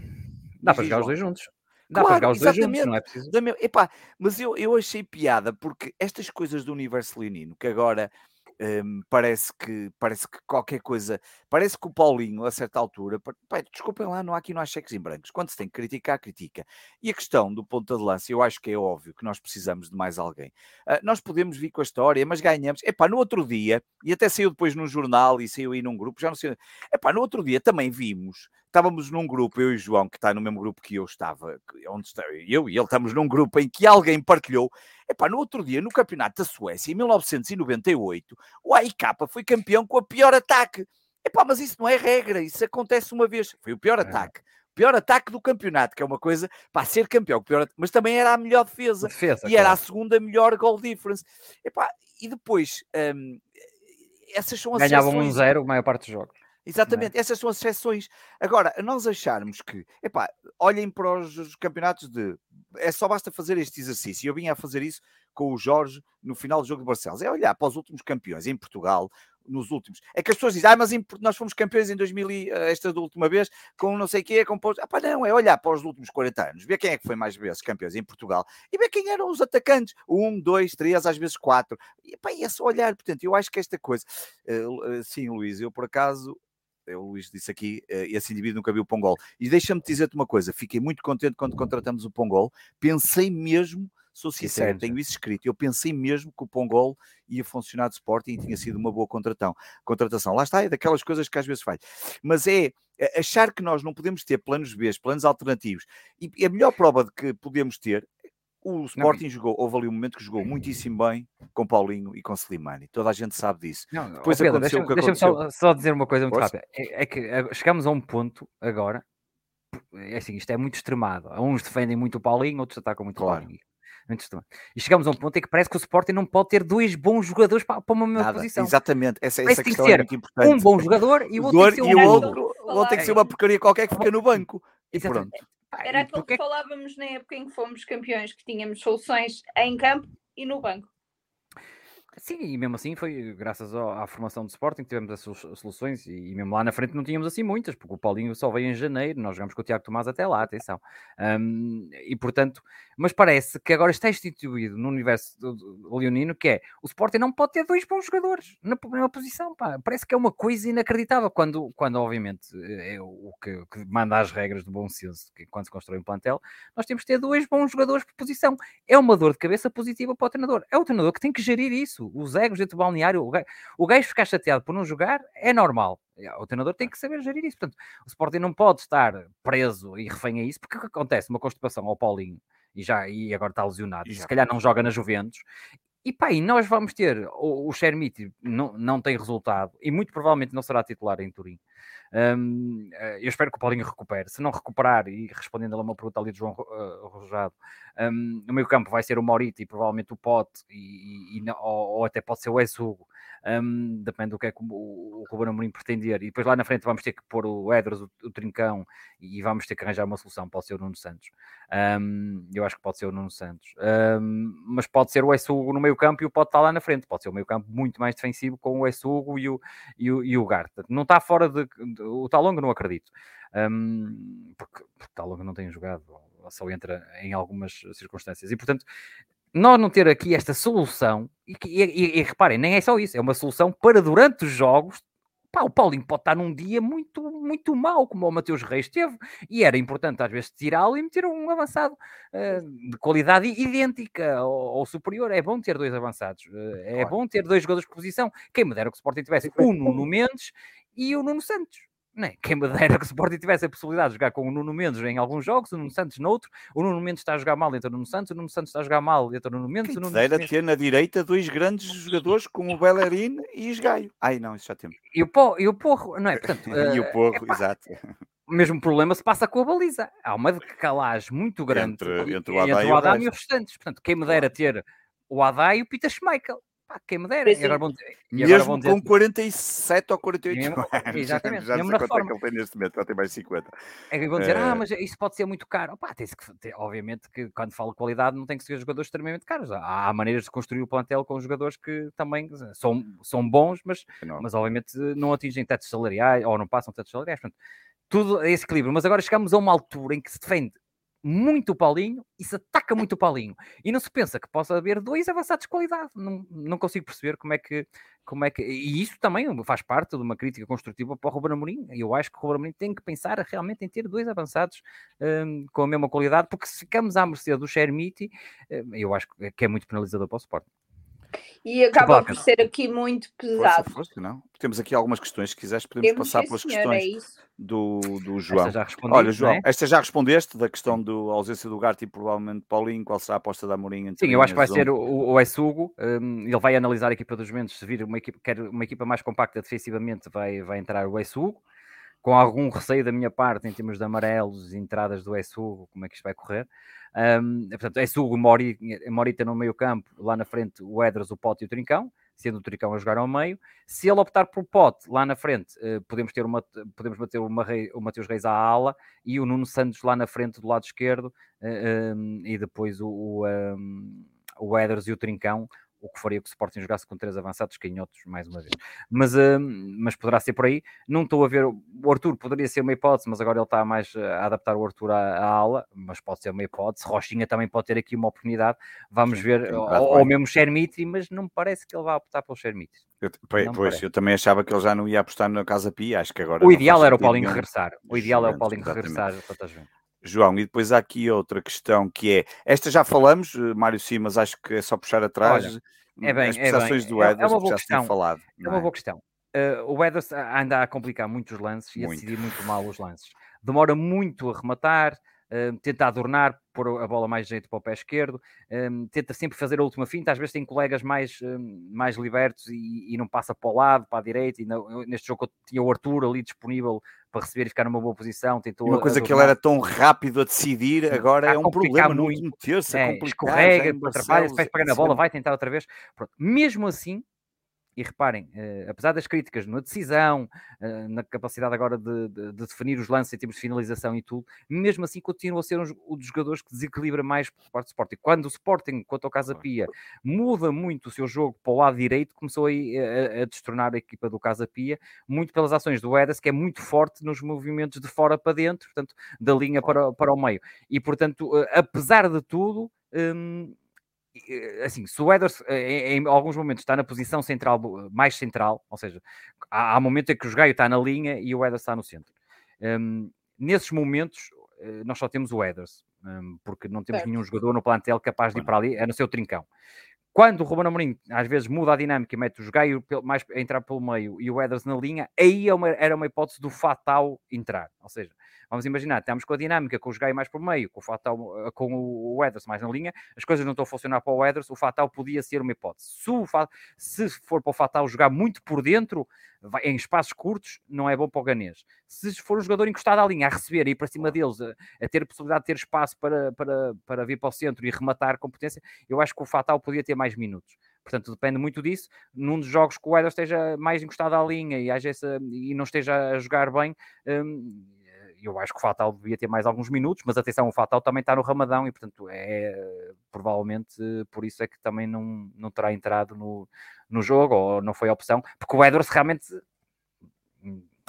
Dá para jogar os dois juntos. Dá claro, para jogar os dois juntos, não é preciso. Epá, mas eu, eu achei piada porque estas coisas do universo leonino, que agora um, parece, que, parece que qualquer coisa. Parece que o Paulinho, a certa altura, pai, desculpem lá, não há aqui não há cheques em brancos. Quando se tem que criticar, critica. E a questão do ponta de lança, eu acho que é óbvio que nós precisamos de mais alguém. Uh, nós podemos vir com a história, mas ganhamos. Epá, no outro dia, e até saiu depois num jornal e saiu aí num grupo, já não sei. Epá, no outro dia também vimos estávamos num grupo, eu e o João, que está no mesmo grupo que eu estava, onde está eu e ele, estamos num grupo em que alguém partilhou. Epá, no outro dia, no campeonato da Suécia, em 1998, o AIK foi campeão com a pior ataque. Epá, mas isso não é regra, isso acontece uma vez. Foi o pior é. ataque. Pior ataque do campeonato, que é uma coisa para ser campeão, pior, mas também era a melhor defesa, defesa e claro. era a segunda melhor goal difference. Epá, e depois, hum, essas são as Ganhavam um zero a maior parte dos jogos. É? Exatamente, é? essas são as exceções. Agora, nós acharmos que, epá, olhem para os campeonatos de. É só basta fazer este exercício. Eu vinha a fazer isso com o Jorge no final do jogo de Barcelos. É olhar para os últimos campeões em Portugal, nos últimos. É que as pessoas dizem, ah, mas nós fomos campeões em 2000, eh, esta da última vez, com não sei o quê, com... Ah, pá, não, é olhar para os últimos 40 anos, ver quem é que foi mais vezes campeões em Portugal e ver quem eram os atacantes. Um, dois, três, às vezes quatro. E, pá, é só olhar. Portanto, eu acho que esta coisa... Uh, sim, Luís, eu por acaso o Luís disse aqui, eh, esse indivíduo nunca viu o Pongol. E deixa-me dizer-te uma coisa, fiquei muito contente quando contratamos o Pongol, pensei mesmo, sou sincero, tenho isso escrito, eu pensei mesmo que o Pongol ia funcionar de Sporting e tinha sido uma boa contratação. contratação. Lá está, é daquelas coisas que às vezes faz. Mas é, é achar que nós não podemos ter planos B, planos alternativos, e a melhor prova de que podemos ter o Sporting não. jogou, houve ali um momento que jogou muitíssimo bem com Paulinho e com Slimani. Toda a gente sabe disso. Não, Depois Pedro, aconteceu deixa, o que aconteceu. Só, só, dizer uma coisa muito rápida. É, é, que eh, chegamos a um ponto agora, é assim, isto é muito extremado. Uns defendem muito o Paulinho, outros atacam muito claro. o Paulinho. E chegamos a um ponto em que parece que o Sporting não pode ter dois bons jogadores para, para uma mesma Nada. posição. Exatamente, essa, essa questão é muito importante. Um bom jogador e o outro, tem que ser, um o outro, o outro tem que ser uma porcaria qualquer que fica no banco. E pronto. Era aquilo porque... que falávamos na época em que fomos campeões, que tínhamos soluções em campo e no banco. Sim, e mesmo assim foi graças à formação do Sporting que tivemos essas soluções e, mesmo lá na frente não tínhamos assim muitas, porque o Paulinho só veio em janeiro, nós jogamos com o Tiago Tomás até lá, atenção. Um, e portanto, mas parece que agora está instituído no universo do, do leonino que é o Sporting não pode ter dois bons jogadores na primeira posição, pá. parece que é uma coisa inacreditável, quando, quando obviamente é o que, que manda as regras do bom senso, que quando se constrói um plantel, nós temos que ter dois bons jogadores por posição. É uma dor de cabeça positiva para o treinador. É o treinador que tem que gerir isso os egos dentro do balneário, o gajo, o gajo ficar chateado por não jogar é normal. O treinador tem que saber gerir isso. Portanto, o Sporting não pode estar preso e refém a isso, porque o que acontece? Uma constipação ao Paulinho e, já, e agora está lesionado, se calhar não joga na Juventus. E pá, e nós vamos ter o, o Chermiti não, não tem resultado e muito provavelmente não será titular em Turim. Um, eh, eu espero que o Paulinho recupere. Se não recuperar, e respondendo a uma pergunta ali de João uh, Rojado, um, no meio campo vai ser o Maurito e provavelmente o Pote, e, e, ou, ou, até pode ser o Ex-Hugo, um, depende do que é que o, o Ruben Amorim pretender. E depois lá na frente vamos ter que pôr o Edras, o, o, Trincão, e vamos ter que arranjar uma solução. Pode ser o Nuno Santos. Eu acho que pode ser o Nuno Santos. Mas pode ser o Essugo no meio campo e o pode estar lá na frente. Pode ser o meio campo muito mais defensivo com o Essugo e o, e o, e o Garta. Não está fora de... o Talongo não acredito. Um, porque, porque Talongo não tem jogado só entra em algumas circunstâncias. E, portanto, nós não ter aqui esta solução, e, e, e, reparem, nem é só isso, é uma solução para durante os jogos. Pá, o Paulinho pode estar num dia muito, muito mau, como o Mateus Reis teve, e era importante às vezes tirá-lo e meter um avançado uh, de qualidade idêntica ou, ou, superior. É bom ter dois avançados, uh, é claro. bom ter dois jogadores de posição. Quem me dera que o Sporting tivesse o Nuno Mendes e o Nuno Santos. Né? Quem me dera que o Sporting tivesse a possibilidade de jogar com o Nuno Mendes em alguns jogos, o Nuno Santos noutro, o Nuno Mendes está a jogar mal, entra o Nuno Santos, o Nuno Santos está a jogar mal, entra o Nuno Mendes. Quem o Nuno dera Mendes... ter na direita dois grandes jogadores como o Bellerin e Esgaio. Ai não, isso já temos. E o, Porro, e o Porro, não é? Portanto, e o eh, Porro, exato. O mesmo problema se passa com a baliza. Há uma decalagem muito grande entre, entre o Adai, e, e, os restantes. Portanto, quem me dera ter o Adai e o Peter Schmeichel. Pá, quem me dera. E agora vão, e agora dizer... com 47 ou 48 mesmo, anos. Exatamente. Já não sei quanto é que ele tem neste momento, já tem mais 50. É que vão dizer, ah, mas isso pode ser muito caro. Opa, tem que, obviamente que quando falo qualidade não tem que ser jogadores extremamente caros. Há, há maneiras de construir o plantel com jogadores que também são, são bons, mas, mas obviamente não atingem tetos salariais ou não passam tetos salariais. Portanto, tudo é esse equilíbrio. Mas agora chegamos a uma altura em que se defende muito o Paulinho e se ataca muito o Paulinho. E não se pensa que possa haver dois avançados de qualidade. Não, não consigo perceber como é que. Como é que e isso também faz parte de uma crítica construtiva para o Ruben Amorim. Eu acho que o Ruben Amorim tem que pensar realmente em ter dois avançados um, com a mesma qualidade, porque se ficamos à mercê do Chermiti, hum, eu acho que é muito penalizador para o Sport. E acaba por ser aqui muito pesado. Força, força, não. Temos aqui algumas questões, se quiseres podemos Temos passar pelas senhor, é questões é do, do João. Esta já Olha, João, é? esta já respondeste da questão da ausência do Garte e provavelmente Paulinho, qual será a aposta da Amorim? Sim, eu acho que vai ser o, o Essugo, um, ele vai analisar a equipa dos Mendes, se vir uma equipa, quer uma equipa mais compacta defensivamente, vai, vai entrar o Essugo, com algum receio da minha parte em termos de amarelos, entradas do Essugo, como é que isto vai correr. Um, portanto, Essugo, Morita no meio campo, lá na frente o Edras, o Pote e o Trincão, sendo o Tricão a jogar ao meio. Se ele optar por Pote lá na frente, uh, podemos ter uma, podemos bater uma o Mateus Reis à ala e o Nuno Santos lá na frente do lado esquerdo uh, um, e depois o, o, um, o Eders e o Trincão o que faria que o Sporting jogasse com três avançados canhotos, mais uma vez. Mas, uh, mas poderá ser por aí. Não estou a ver. O Arthur poderia ser uma hipótese, mas agora ele está mais a adaptar o Arthur à, à ala, mas pode ser uma hipótese. Rochinha também pode ter aqui uma oportunidade. Vamos Sim, ver. Ou, ou mesmo Shermitri, mas não me parece que ele vá optar pelo Shermitri. Eu, pois, eu também achava que ele já não ia apostar na Casa Pia. Acho que agora. O ideal era o Paulinho regressar. O ideal é o Paulinho regressar para João, e depois há aqui outra questão que é, esta já falamos, eh, Mário Simas, acho que é só puxar atrás, Olha, é bem, as prestações é do Edwards, é, é uma boa já questão. falado. É uma boa questão. Uh, o Edwards anda a complicar muitos lances muito. e a decidir muito mal os lances. Demora muito a rematar, tenta adornar, pôr a bola mais jeito para o pé esquerdo, tenta sempre fazer a última finta, às vezes tem colegas mais, mais libertos e, e, não passa para o lado, para a direita, e não, neste jogo eu tinha o Arthur ali disponível para receber e ficar numa boa posição. Tentou uma coisa que ele era tão rápido a decidir, agora é um problema muito. no meter-se, é, escorrega, atrapalha, se pegar na bola, vai tentar outra vez. Pronto. Mesmo assim, e reparem, eh, apesar das críticas na decisão, eh, na capacidade agora de, de, de, definir os lances em termos de finalização e tudo, mesmo assim continua a ser um, um dos jogadores que desequilibra mais por parte do Sporting. Quando o Sporting, quanto ao Casa Pia, muda muito o seu jogo para o lado direito, começou aí a, a destronar a equipa do Casa Pia, muito pelas ações do Edas, que é muito forte nos movimentos de fora para dentro, portanto, da linha para, para o meio. E, portanto, eh, apesar de tudo, hum, eh, assim, se o Eders eh, em, em, alguns momentos está na posição central, mais central, ou seja, há, há momentos em que o Gaio está na linha e o Eders está no centro. Um, nesses momentos, eh, nós só temos o Eders, um, porque não temos certo. nenhum jogador no plantel capaz de ir para ali, é no seu trincão. Quando o Ruben Amorim às vezes muda a dinâmica e mete o Gaio mais a entrar pelo meio e o Eders na linha, aí é uma, era uma hipótese do Fatal entrar. Ou seja, Vamos imaginar, estamos com a dinâmica, com os Gai mais por meio, com o, Fatal, eh, com o Ederson mais na linha, as coisas não estão a funcionar para o Ederson, o Fatal podia ser uma hipótese. Se, o, se for para o Fatal jogar muito por dentro, em espaços curtos, não é bom para o Ganês. Se for um jogador encostado à linha, a receber e ir para cima deles, a, a, ter a possibilidade de ter espaço para, para, para vir para o centro e rematar com potência, eu acho que o Fatal podia ter mais minutos. Portanto, depende muito disso. Num dos jogos que o Ederson esteja mais encostado à linha e, essa, e não esteja a jogar bem, hum, eu acho que o Fatal devia ter mais alguns minutos, mas atenção, o Fatal também está no Ramadão e, portanto, é provavelmente por isso é que também não, não terá entrado no, no jogo ou não foi a opção, porque o Edwards realmente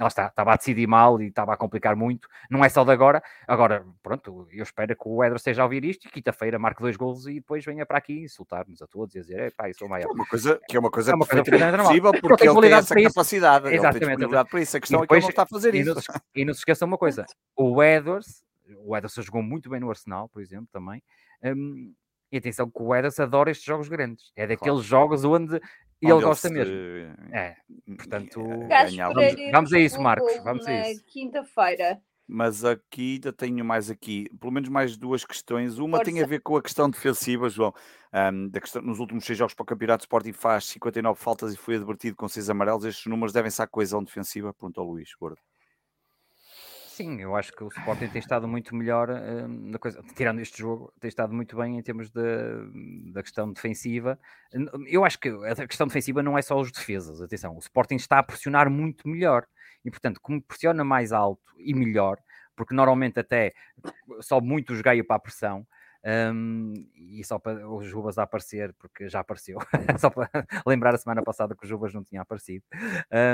lá está, estava a decidir mal e estava a complicar muito, não é só de agora, agora, pronto, eu espero que o Edro esteja a ouvir isto e quinta-feira marque dois gols e depois venha para aqui insultar-nos a todos e dizer, pá, isso é o maior. Que é uma coisa, que é uma coisa, é uma coisa possível porque ele tem essa capacidade, Exatamente. ele para isso, a questão depois, é que ele não está a fazer e isso. Não, e não se esqueça uma coisa, o Edwards, o Edwards jogou muito bem no Arsenal, por exemplo, também, um, e atenção que o Edwards adora estes jogos grandes. É daqueles claro. jogos onde e ele gosta se... mesmo. É, portanto, vamos, vamos, a isso, Marcos. Vamos a isso. Quinta-feira. Mas aqui ainda tenho mais aqui, pelo menos mais duas questões. Uma Força. tem a ver com a questão defensiva, João. Um, da questão, nos últimos seis jogos para o Campeonato Sporting faz 59 faltas e foi advertido com seis amarelos. Estes números devem ser a coesão defensiva? Perguntou o Luís Gordo. Sim, eu acho que o Sporting tem estado muito melhor uh, na coisa, tirando este jogo, tem estado muito bem em termos de, da questão defensiva. Eu acho que a questão defensiva não é só os defesas, atenção, o Sporting está a pressionar muito melhor e, portanto, como pressiona mais alto e melhor, porque normalmente até só muito jogueio para a pressão, Um, e só para o Jubas a aparecer, porque já apareceu, só para lembrar a semana passada que o Jubas não tinha aparecido,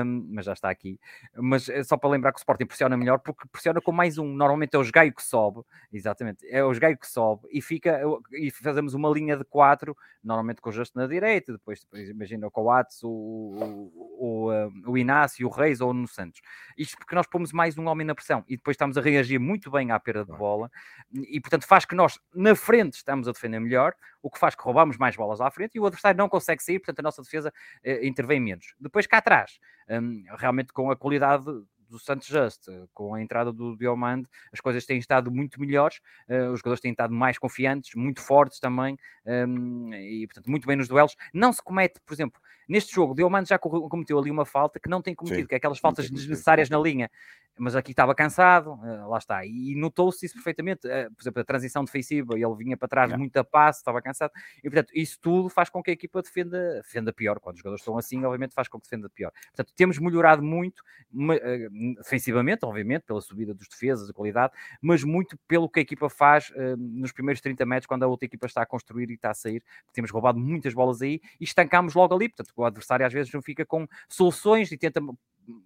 um, mas já está aqui. Mas é só para lembrar que o Sporting pressiona melhor, porque pressiona com mais um. Normalmente é o Gaio que sobe, exatamente, é o Gaio que sobe e fica e fazemos uma linha de quatro, normalmente com o Justo na direita, depois, depois imagina o Coates, o, o, o, o Inácio, o Reis ou no Santos. Isto porque nós pomos mais um homem na pressão e depois estamos a reagir muito bem à perda de bola e, portanto, faz que nós, na frente, estamos a defender melhor, o que faz que roubamos mais bolas à frente e o adversário não consegue sair, portanto, a nossa defesa eh, intervém menos. Depois, cá atrás, um, realmente com a qualidade do Santos Just, com a entrada do Diomande, as coisas têm estado muito melhores, uh, os jogadores têm estado mais confiantes, muito fortes também, um, e portanto, muito bem nos duelos. Não se comete, por exemplo, neste jogo, o Diomande já cometeu ali uma falta que não tem cometido, Sim, que é aquelas faltas desnecessárias na linha mas aqui estava cansado, uh, lá está, e notou-se isso perfeitamente, uh, por exemplo, a transição defensiva, ele vinha para trás muito a passo, estava cansado, e portanto, isso tudo faz com que a equipa defenda, defenda pior, quando os jogadores estão assim, obviamente faz com que defenda pior. Portanto, temos melhorado muito, uh, defensivamente, obviamente, pela subida dos defesas, a qualidade, mas muito pelo que a equipa faz nos primeiros 30 metros, quando a outra equipa está a construir e está a sair, temos roubado muitas bolas aí, e estancamos logo ali, portanto, o adversário às vezes não fica com soluções e tenta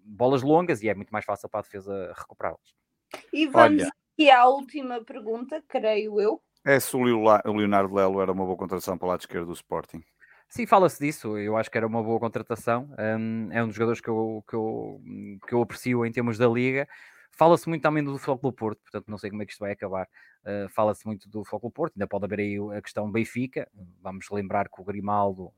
bolas longas e é muito mais fácil para a defesa recuperá-las. E vamos Olha, aqui à última pergunta, creio eu. É se o Leonardo Lelo era uma boa contratação para o lado esquerdo do Sporting. Sim, fala-se disso. Eu acho que era uma boa contratação. Um, é um dos jogadores que eu, que, eu, que eu aprecio em termos da liga. Fala-se muito também do Futebol Porto, portanto não sei como é que isto vai acabar. Uh, Fala-se muito do Futebol Porto, ainda pode haver aí a questão Benfica. Vamos lembrar que o Grimaldo uh,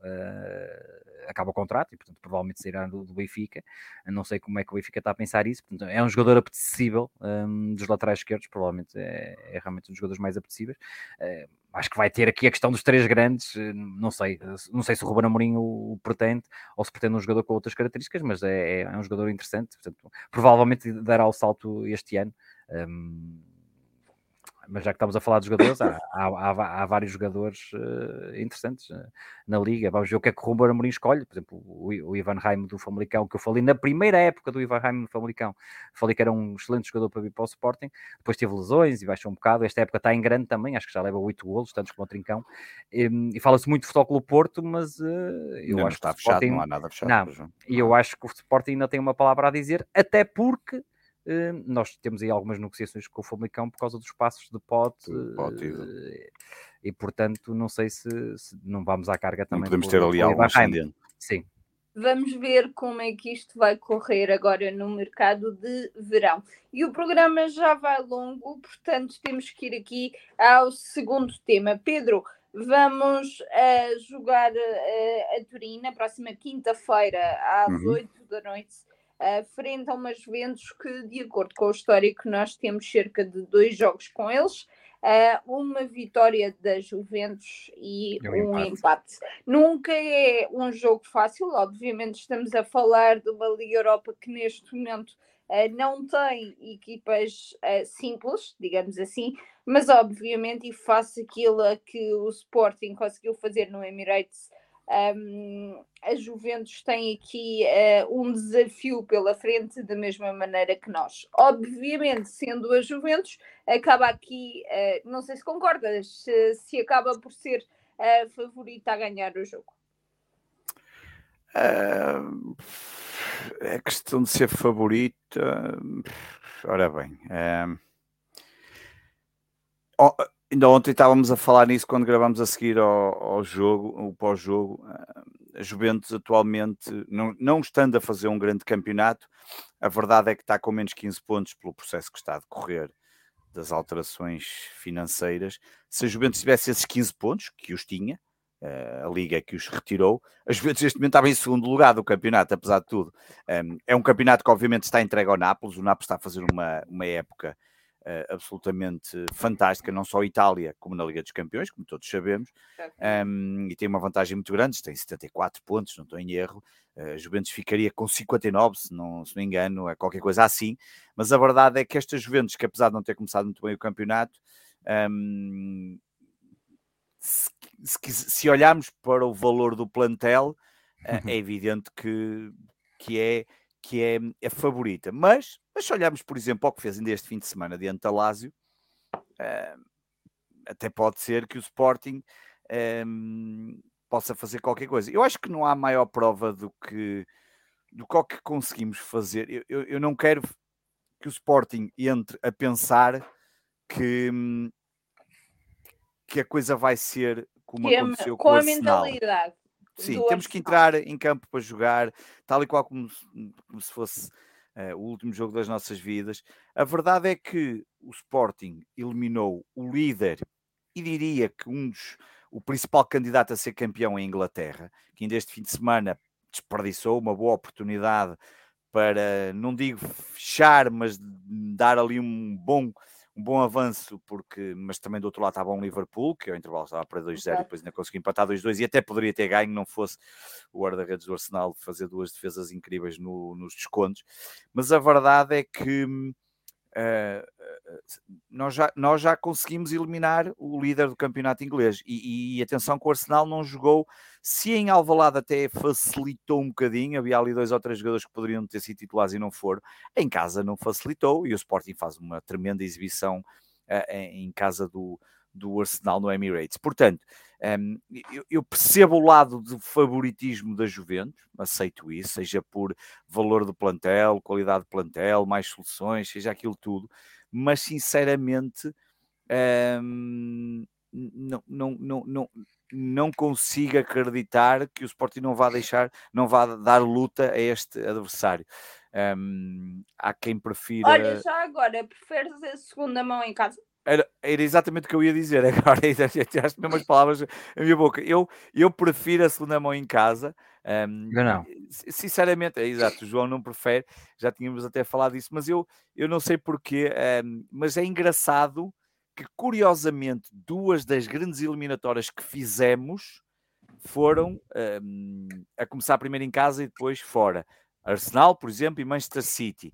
acaba o contrato e, portanto, provavelmente sairá do, do, Benfica. Não sei como é que o Benfica está a pensar isso. Portanto, é um jogador apetecível um, dos laterais esquerdos, provavelmente é, é, realmente um dos jogadores mais apetecíveis. Uh, acho que vai ter aqui a questão dos três grandes. Não sei, não sei se o Ruben Amorim o pretende ou se pretende um jogador com outras características, mas é, é um jogador interessante. Portanto, provavelmente dará o salto este ano. Um, mas já que estamos a falar de jogadores, há, há, há, vários jogadores uh, interessantes uh, na liga. Vamos ver o que é que o Ruben Amorim escolhe. Por exemplo, o, o Ivan Raim do Famalicão, que eu falei na primeira época do Ivan Raim do Famalicão, falei que era um excelente jogador para vir para o Sporting. Depois teve lesões e baixou um bocado. Esta época está em grande também, acho que já leva 8 golos, tantos como o Trincão. E, e fala-se muito de Futebol Porto, mas uh, eu não, acho não está que fechado, Sporting... não há nada fechado. Não, e eu acho que o Sporting ainda tem uma palavra a dizer, até porque nós temos aí algumas negociações com o Famalicão por causa dos passos de pote, eh, e portanto não sei se, se, não vamos à carga também. Não podemos ter ali algum ascendente. Sim. Vamos ver como é que isto vai correr agora no mercado de verão. E o programa já vai longo, portanto temos que ir aqui ao segundo tema. Pedro, vamos uh, jogar uh, a Turim na próxima quinta-feira às uhum. 8 da noite uh, frente a umas Juventus que, de acordo com o histórico, nós temos cerca de dois jogos com eles. Uh, uma vitória da Juventus e um, um empate. empate. Nunca é um jogo fácil, obviamente estamos a falar de uma Liga Europa que neste momento uh, não tem equipas uh, simples, digamos assim, mas obviamente e face aquilo que o Sporting conseguiu fazer no Emirates um, a Juventus tem aqui uh, um desafio pela frente, da mesma maneira que nós. Obviamente, sendo a Juventus, acaba aqui, uh, não sei se concordas, se, se acaba por ser a favorita a ganhar o jogo. Uh, é questão de ser favorita. Ora bem. Uh, oh, Ainda ontem estávamos a falar nisso quando gravamos a seguir ao, ao jogo, o pós-jogo. Eh, a Juventus atualmente, não, não estando a fazer um grande campeonato, a verdade é que está com menos 15 pontos pelo processo que está a decorrer das alterações financeiras. Se a Juventus tivesse esses 15 pontos, que os tinha, eh, a Liga que os retirou, a Juventus neste momento estava em segundo lugar do campeonato, apesar de tudo. Ehm, é um campeonato que obviamente está entregue ao Nápoles, o Nápoles está a fazer uma, uma época uh, absolutamente fantástica, não só Itália, como na Liga dos Campeões, como todos sabemos, um, e tem uma vantagem muito grande, tem 74 pontos, não estou em erro, uh, Juventus ficaria com 59, se não, se não engano, é qualquer coisa assim, mas a verdade é que esta Juventus, que apesar de não ter começado muito bem o campeonato, um, se, se, se, olharmos para o valor do plantel, uh, é evidente que, que é que é a favorita. Mas, mas se olharmos, por exemplo, ao que fez ainda este fim de semana diante da Lazio, uh, até pode ser que o Sporting um, possa fazer qualquer coisa. Eu acho que não há maior prova do que do que conseguimos fazer. Eu, eu, eu, não quero que o Sporting entre a pensar que, que a coisa vai ser como que aconteceu com, com a mentalidade. Sim, temos que entrar em campo para jogar, tal e qual como, como se fosse uh, o último jogo das nossas vidas. A verdade é que o Sporting eliminou o líder e diria que um dos, o principal candidato a ser campeão em Inglaterra, que ainda este fim de semana desperdiçou uma boa oportunidade para, não digo fechar, mas dar ali um bom um bom avanço, porque, mas também do outro lado estava um Liverpool, que ao intervalo estava para 2-0 e depois ainda conseguiu empatar 2-2 e até poderia ter ganho, não fosse o guarda-redes do Arsenal fazer duas defesas incríveis no, nos descontos. Mas a verdade é que Uh, nós, já, nós já conseguimos eliminar o líder do campeonato inglês. E, e, atenção que o Arsenal não jogou se em Alvalade até facilitou um bocadinho, havia ali dois ou três jogadores que poderiam ter sido titulares e não foram, em casa não facilitou e o Sporting faz uma tremenda exibição uh, em casa do, do Arsenal no Emirates. Portanto, um, eu, eu, percebo o lado do favoritismo da Juventus, aceito isso, seja por valor do plantel, qualidade do plantel, mais soluções, seja aquilo tudo, mas sinceramente um, não, não, não, não, não consigo acreditar que o Sporting não vá deixar, não vá dar luta a este adversário. Um, há quem prefira. Olha, já agora, preferes a segunda mão em casa? Era, era exatamente o que eu ia dizer agora, tiraste mesmo as palavras na minha boca. Eu, eu prefiro a segunda mão em casa. Um, eu não. Sinceramente, é exato, o João não prefere, já tínhamos até falado disso, mas eu, eu não sei porquê, um, mas é engraçado que, curiosamente, duas das grandes eliminatórias que fizemos foram um, a começar primeiro em casa e depois fora. Arsenal, por exemplo, e Manchester City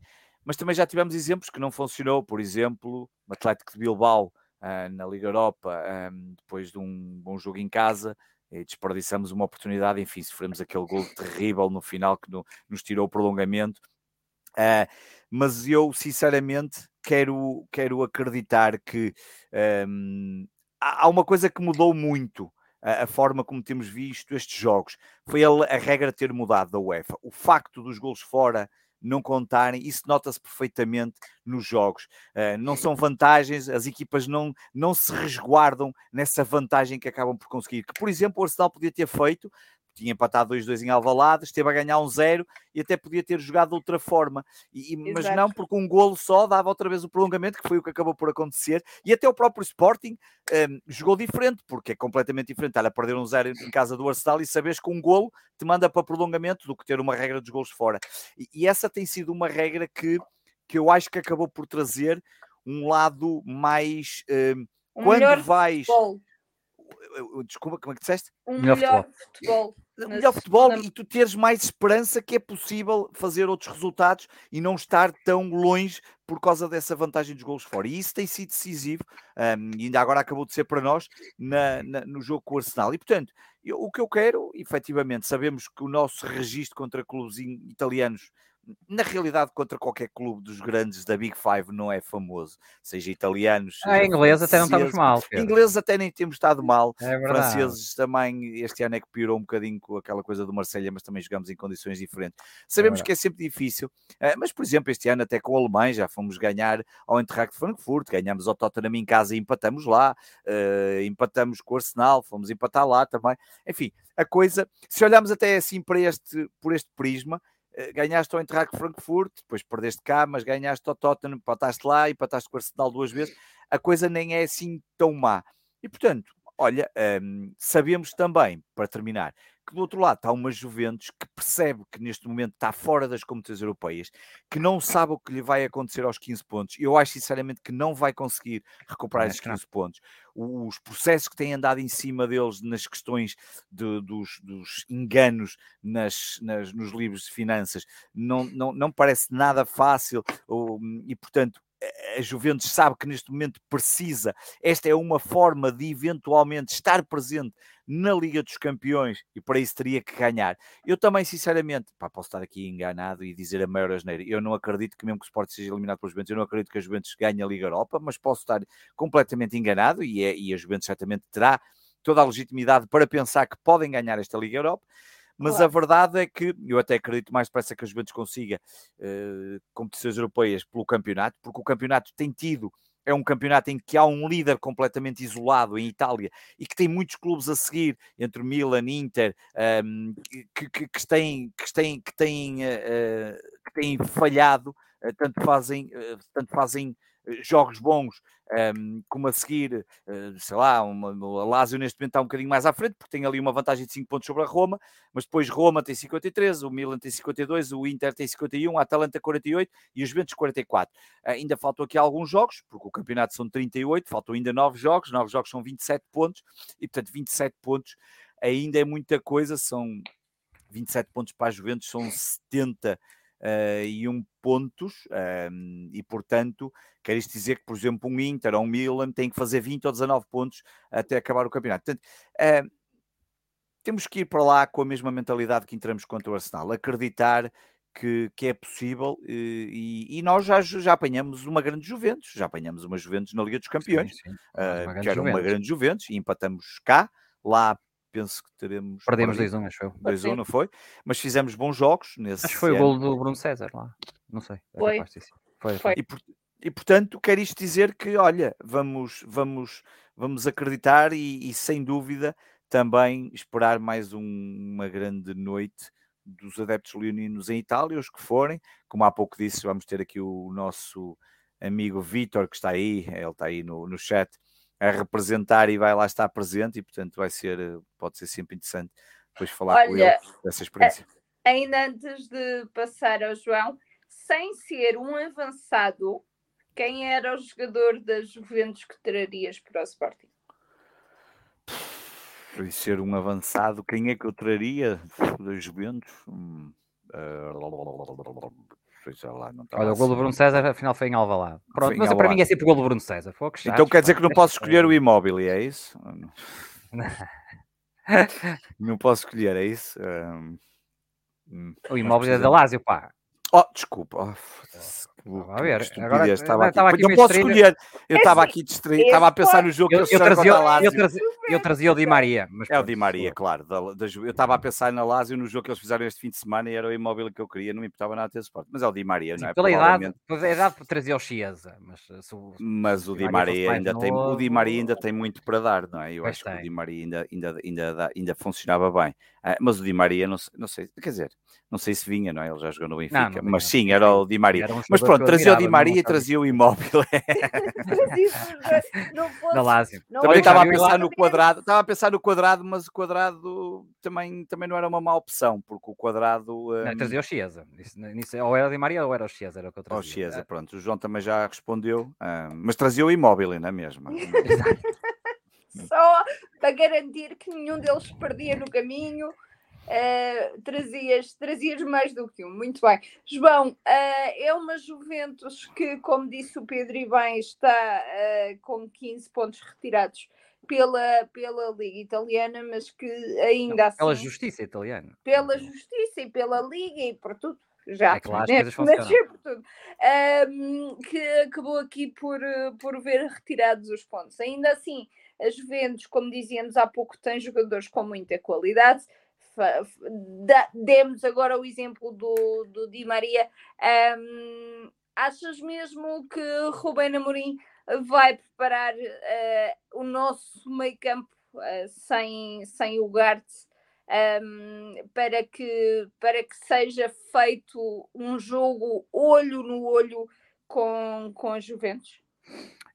mas também já tivemos exemplos que não funcionou, por exemplo, o Atlético de Bilbao uh, na Liga Europa, um, depois de um bom jogo em casa, desperdiçamos uma oportunidade, enfim, sofremos aquele gol terrível no final que no, nos tirou o prolongamento. Uh, mas eu, sinceramente, quero, quero acreditar que um, há uma coisa que mudou muito a, a, forma como temos visto estes jogos. Foi a, a regra ter mudado da UEFA. O facto dos gols fora não contarem, isso nota-se perfeitamente nos jogos. Uh, não são vantagens, as equipas não, não se resguardam nessa vantagem que acabam por conseguir. Que, por exemplo, o Arsenal podia ter feito, tinha empatado 2-2 em Alvalade, esteve a ganhar um 0 e até podia ter jogado de outra forma. E, mas não, porque um golo só dava outra vez o prolongamento, que foi o que acabou por acontecer. E até o próprio Sporting um, jogou diferente, porque é completamente diferente. Estar a perder um 0 em casa do Arsenal e sabes que um golo te manda para prolongamento do que ter uma regra dos golos fora. E, e essa tem sido uma regra que, que eu acho que acabou por trazer um lado mais. Um, quando vais. Futebol. Desculpa, como é que disseste? Um melhor, melhor futebol melhor futebol e tu teres mais esperança que é possível fazer outros resultados e não estar tão longe por causa dessa vantagem dos gols fora. E isso tem sido decisivo, um, e ainda agora acabou de ser para nós na, na, no jogo com o Arsenal. E portanto, eu, o que eu quero, efetivamente, sabemos que o nosso registro contra clubes italianos na realidade, contra qualquer clube dos grandes da Big Five não é famoso, seja italianos. Ah, inglês até não estamos mal. Ingleses até nem temos estado mal. É franceses também, este ano é que piorou um bocadinho com aquela coisa do Marselha, mas também jogamos em condições diferentes. Sabemos é que é sempre difícil, eh, mas por exemplo, este ano até com o Alemanha já fomos ganhar ao Eintracht de Frankfurt, ganhamos ao Tottenham em casa e empatamos lá, uh, empatamos com o Arsenal, fomos empatar lá também. Enfim, a coisa, se olharmos até assim para este, por este prisma, ganhaste ao Eintracht Frankfurt, depois perdeste cá, mas ganhaste ao Tottenham, empataste lá e empataste com o Arsenal duas vezes, a coisa nem é assim tão má. E portanto, olha, um, sabemos também, para terminar, que do outro lado está uma Juventus que percebe que neste momento está fora das competições europeias, que não sabe o que lhe vai acontecer aos 15 pontos. Eu acho sinceramente que não vai conseguir recuperar é, esses 15 pontos. Os processos que têm andado em cima deles nas questões de, dos, dos, enganos nas, nas, nos livros de finanças não, não, não parece nada fácil ou, e, portanto, a Juventus sabe que neste momento precisa. Esta é uma forma de eventualmente estar presente na Liga dos Campeões e para isso teria que ganhar. Eu também, sinceramente, pá, posso estar aqui enganado e dizer a maior asneira. Eu não acredito que, mesmo que o Sport seja eliminado pelos Juventus, eu não acredito que a Juventus ganhe a Liga Europa, mas posso estar completamente enganado e, é, e a Juventus certamente terá toda a legitimidade para pensar que podem ganhar esta Liga Europa. Mas claro. a verdade é que eu até acredito mais depressa que a Juventus consiga uh, competições europeias pelo campeonato, porque o campeonato tem tido é um campeonato em que há um líder completamente isolado em Itália e que tem muitos clubes a seguir, entre Milan, Inter, um, que, que, que, têm, que, têm, que, têm, uh, que têm falhado, uh, tanto fazem, uh, tanto fazem jogos bons, um, como a seguir, uh, sei lá, uma, a Lazio neste momento está um bocadinho mais à frente, porque tem ali uma vantagem de 5 pontos sobre a Roma, mas depois Roma tem 53, o Milan tem 52, o Inter tem 51, a Atalanta 48 e os Juventus 44. Uh, ainda faltam aqui alguns jogos, porque o campeonato são 38, faltam ainda 9 jogos, 9 jogos são 27 pontos, e portanto 27 pontos ainda é muita coisa, são 27 pontos para a Juventus, são 70 uh, e um pontos, um, e portanto, quer isto dizer que, por exemplo, um Inter ou um Milan tem que fazer 20 ou 19 pontos até acabar o campeonato. Portanto, uh, temos que ir para lá com a mesma mentalidade que entramos contra o Arsenal, acreditar que, que, é possível e, e, nós já, já apanhamos uma grande Juventus, já apanhamos uma Juventus na Liga dos Campeões, sim, sim. Uh, que era uma grande Juventus, e empatamos cá, lá penso que teremos. Perdemos 2-1, acho eu. 2-1, não foi? Mas fizemos bons jogos nesse. Acho que foi ano. o gol do Bruno César lá. Não sei. É foi. foi. foi. E, por, e, portanto, quer isto dizer que, olha, vamos, vamos, vamos acreditar e, e sem dúvida também esperar mais um, uma grande noite dos adeptos leoninos em Itália, os que forem. Como há pouco disse, vamos ter aqui o nosso amigo Vitor, que está aí, ele está aí no, no chat, a representar e vai lá estar presente e portanto vai ser, eh, pode ser sempre interessante depois falar Olha, com ele dessa experiência. Ainda antes de passar ao João, sem ser um avançado, quem era o jogador das Juventus que trarias para o Sporting? Sem ser um avançado, quem é que eu traria das Juventus? Hum, uh, lá, não Olha, o gol do Bruno César afinal foi em Alvalade. Pronto, mas para mim é sempre o gol do Bruno César. Focos, então quer dizer que não posso escolher o imóvel, é isso? não posso escolher, é isso? Um... O imóvel é da Lásio, pá. Oh, desculpa. Oh, a ver, agora estava aqui. Estava aqui não posso escolher. Eu estava aqui distraído, estava a pensar no jogo eu, que eu, trazia, eu, trazia, eu trazia o Di Maria. Mas é o Di Maria, claro. Da, da, eu estava a pensar na Lazio no jogo que eles fizeram este fim de semana e era o imóvel que eu queria, não me importava nada ter suporte. Mas é o Di Maria, não é? Pela idade, pois é a idade trazia o Chiesa. Mas, se o, mas o Di Maria, ainda novo, tem, o Di Maria ainda tem muito para dar, não é? Eu acho tem. que o Di Maria ainda, ainda, ainda, ainda funcionava bem. Ah, mas o Di Maria, não, não sei, quer dizer, não sei se vinha, não é? Ele já jogou no Benfica, não, não mas sim, era o Di Maria. Um mas pronto, trazia o Di Maria e trazia o imóvel. da Lásio. Também estava a pensar no quadrado, estava a pensar no quadrado, mas o quadrado também, também não era uma má opção, porque o quadrado. Um... Não, trazia o Chiesa. ou era o Di Maria ou era o Chiesa, era o que eu trazia. O Chiesa, pronto. O João também já respondeu, um, mas trazia o imóvel, não é mesmo? Exato só para garantir que nenhum deles perdia no caminho. Uh, trazias, trazias mais do que um. Muito bem. João, uh, é uma Juventus que, como disse o Pedro e bem, está uh, com 15 pontos retirados pela, pela Liga Italiana, mas que ainda Não, assim. Pela Justiça Italiana. Pela Justiça e pela Liga e por tudo. Já, é claro, né? mas tudo. Um, que acabou aqui por, por ver retirados os pontos. Ainda assim, a Juventus, como dizíamos há pouco, tem jogadores com muita qualidade. Demos agora o exemplo do, do Di Maria. Um, achas mesmo que Rubén Amorim vai preparar uh, o nosso meio campo uh, sem, sem o Garte um, para, que, para que seja feito um jogo olho no olho com, com a Juventus?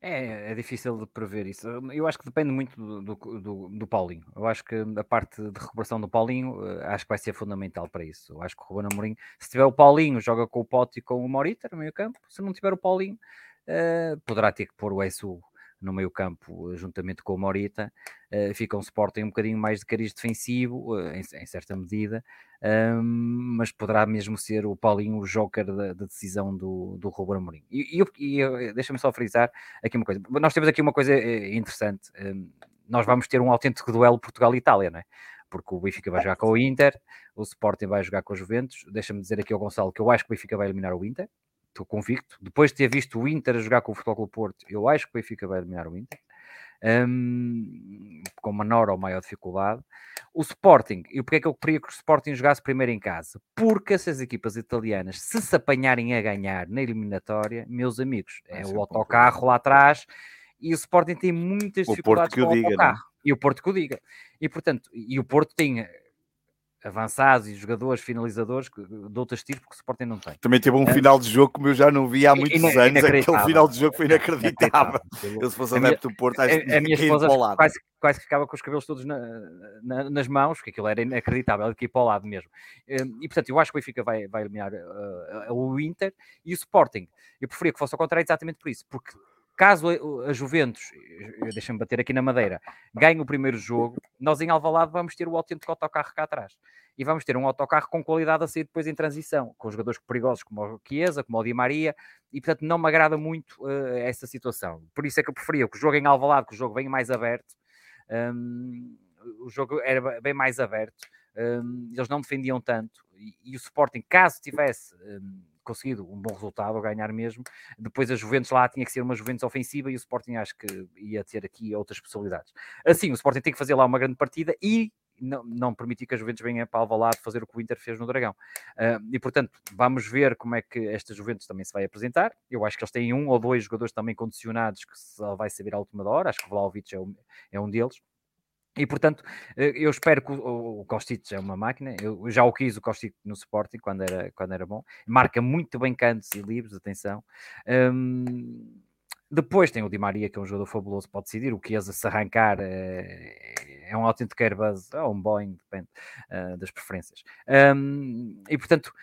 É, é difícil de prever isso. Eu acho que depende muito do, do, do, Paulinho. Eu acho que a parte de recuperação do Paulinho eh, acho que vai ser fundamental para isso. Eu acho que o Ruben Amorim, se tiver o Paulinho, joga com o Pote e com o Morita no meio campo. Se não tiver o Paulinho, uh, poderá ter que pôr o Esu no meio campo, juntamente com o Morita, uh, fica um Sporting um bocadinho mais de cariz defensivo, uh, em, em, certa medida, um, mas poderá mesmo ser o Paulinho o joker da, da decisão do, do Ruben Amorim. E, e, e deixa-me só frisar aqui uma coisa. Nós temos aqui uma coisa interessante. Um, nós vamos ter um autêntico duelo Portugal-Itália, não é? Porque o Benfica vai jogar com o Inter, o Sporting vai jogar com o Juventus. Deixa-me dizer aqui ao Gonçalo que eu acho que o Benfica vai eliminar o Inter. Estou convicto. Depois de ter visto o Inter a jogar com o Futebol Clube Porto, eu acho que o Benfica vai eliminar o Inter. Um, com menor ou maior dificuldade. O Sporting, e porquê é que eu queria que o Sporting jogasse primeiro em casa? Porque essas equipas italianas, se se apanharem a ganhar na eliminatória, meus amigos, é o autocarro lá atrás e o Sporting tem muitas dificuldades com o diga, autocarro. Não? E o Porto que o diga. E portanto, e o Porto tem eh, avançados e jogadores finalizadores de outros tipos que o Sporting não tem. Também teve um é. final de jogo como eu já não vi há muitos anos. Aquele final de jogo foi inacreditável. Eu se fosse adepto do Porto, a, a minha esposa quase, quase que ficava com os cabelos todos na, na, nas mãos, porque aquilo era inacreditável, aqui para o lado mesmo. Hum, e portanto, eu acho que o Benfica vai, vai eliminar uh, o Inter e o Sporting. Eu preferia que fosse ao contrário exatamente por isso, porque caso a Juventus, deixa-me bater aqui na madeira, ganhe o primeiro jogo, nós em Alvalade vamos ter o autêntico autocarro cá atrás. E vamos ter um autocarro com qualidade a sair depois em transição, com jogadores perigosos como o Chiesa, como o Di Maria, e portanto não me agrada muito uh, essa situação. Por isso é que eu preferia que o jogo em Alvalade, que o jogo venha mais aberto, um, o jogo era bem mais aberto, um, eles não defendiam tanto, e, e o Sporting, caso tivesse... Um, conseguido um bom resultado, ou ganhar mesmo. Depois a Juventus lá tinha que ser uma Juventus ofensiva e o Sporting acho que ia ter aqui outras possibilidades. Assim, o Sporting tem que fazer lá uma grande partida e não, não permitir que a Juventus venha para Alvalade fazer o que o Inter fez no Dragão. Uh, e portanto, vamos ver como é que esta Juventus também se vai apresentar. Eu acho que eles têm um ou dois jogadores também condicionados que se vai saber à última hora. Acho que o Vlaovic é um, é um deles. E portanto, eh, eu espero que o, o Kostic é uma máquina. Eu já o quis o Kostic no Sporting quando era, quando era bom. Marca muito bem cantos e livres, atenção. Um, depois tem o Di Maria, que é um jogador fabuloso, pode decidir. O Chiesa, se arrancar, é, é um autêntico Airbus ou um Boeing, depende uh, das preferências. Um, e portanto,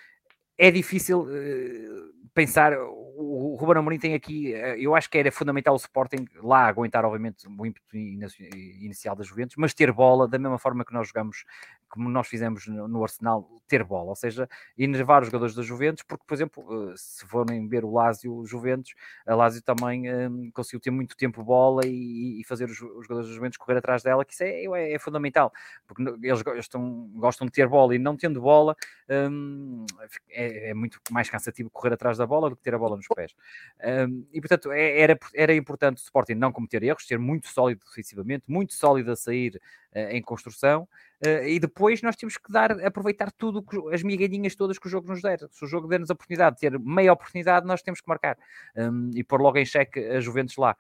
é difícil uh, pensar, o, Ruben Amorim tem aqui, uh, eu acho que era fundamental o Sporting lá aguentar, obviamente, o ímpeto inicial das Juventus, mas ter bola da mesma forma que nós jogamos, como nós fizemos no, Arsenal, ter bola, ou seja, enervar os jogadores da Juventus, porque, por exemplo, uh, se forem ver o Lásio Juventus, a Lásio também conseguiu ter muito tempo bola e, e fazer os, os, jogadores da Juventus correr atrás dela, que isso é, é, é fundamental, porque eles, estão, gostam de ter bola e não tendo bola, um, é, é, muito mais cansativo correr atrás da bola do que ter a bola nos pés. Um, e portanto, é, era, era importante o Sporting não cometer erros, ser muito sólido defensivamente, muito sólido a sair uh, em construção. Uh, e depois nós temos que dar, aproveitar tudo, as migalhinhas todas que o jogo nos der. Se o jogo der-nos a oportunidade de ter meia oportunidade, nós temos que marcar um, e pôr logo em xeque a Juventus lá,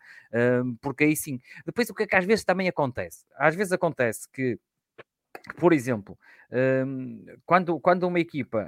um, porque aí sim. Depois o que é que às vezes também acontece? Às vezes acontece que, por exemplo, um, quando, quando uma equipa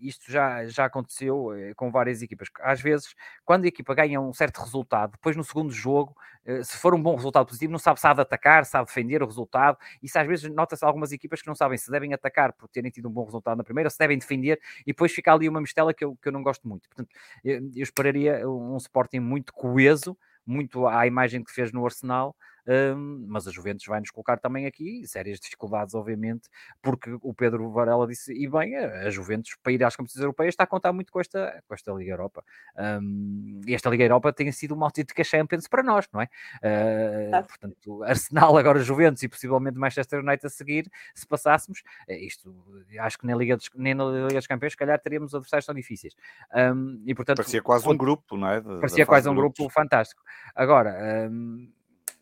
isto já, já aconteceu eh, com várias equipas. Às vezes, quando a equipa ganha um certo resultado, depois no segundo jogo, eh, se for um bom resultado positivo, não sabe se há de atacar, sabe defender o resultado. Isso às vezes nota-se algumas equipas que não sabem se devem atacar por terem tido um bom resultado na primeira, ou se devem defender, e depois fica ali uma mistela que eu, que eu não gosto muito. Portanto, eu, eu esperaria um Sporting muito coeso, muito à imagem que fez no Arsenal, um, mas a Juventus vai nos colocar também aqui sérias dificuldades, obviamente, porque o Pedro Varela disse, e bem, a Juventus para ir às competições europeias está a contar muito com esta, com esta Liga Europa. Um, e esta Liga Europa tem sido uma autêntica Champions para nós, não é? Uh, portanto, Arsenal, agora Juventus e possivelmente Manchester United a seguir, se passássemos, eh, isto acho que nem, Liga dos, nem na Liga dos Campeões, se calhar teríamos adversários tão difíceis. Um, e, portanto, parecia quase um grupo, não é? De, parecia quase um grupo fantástico. Agora, um,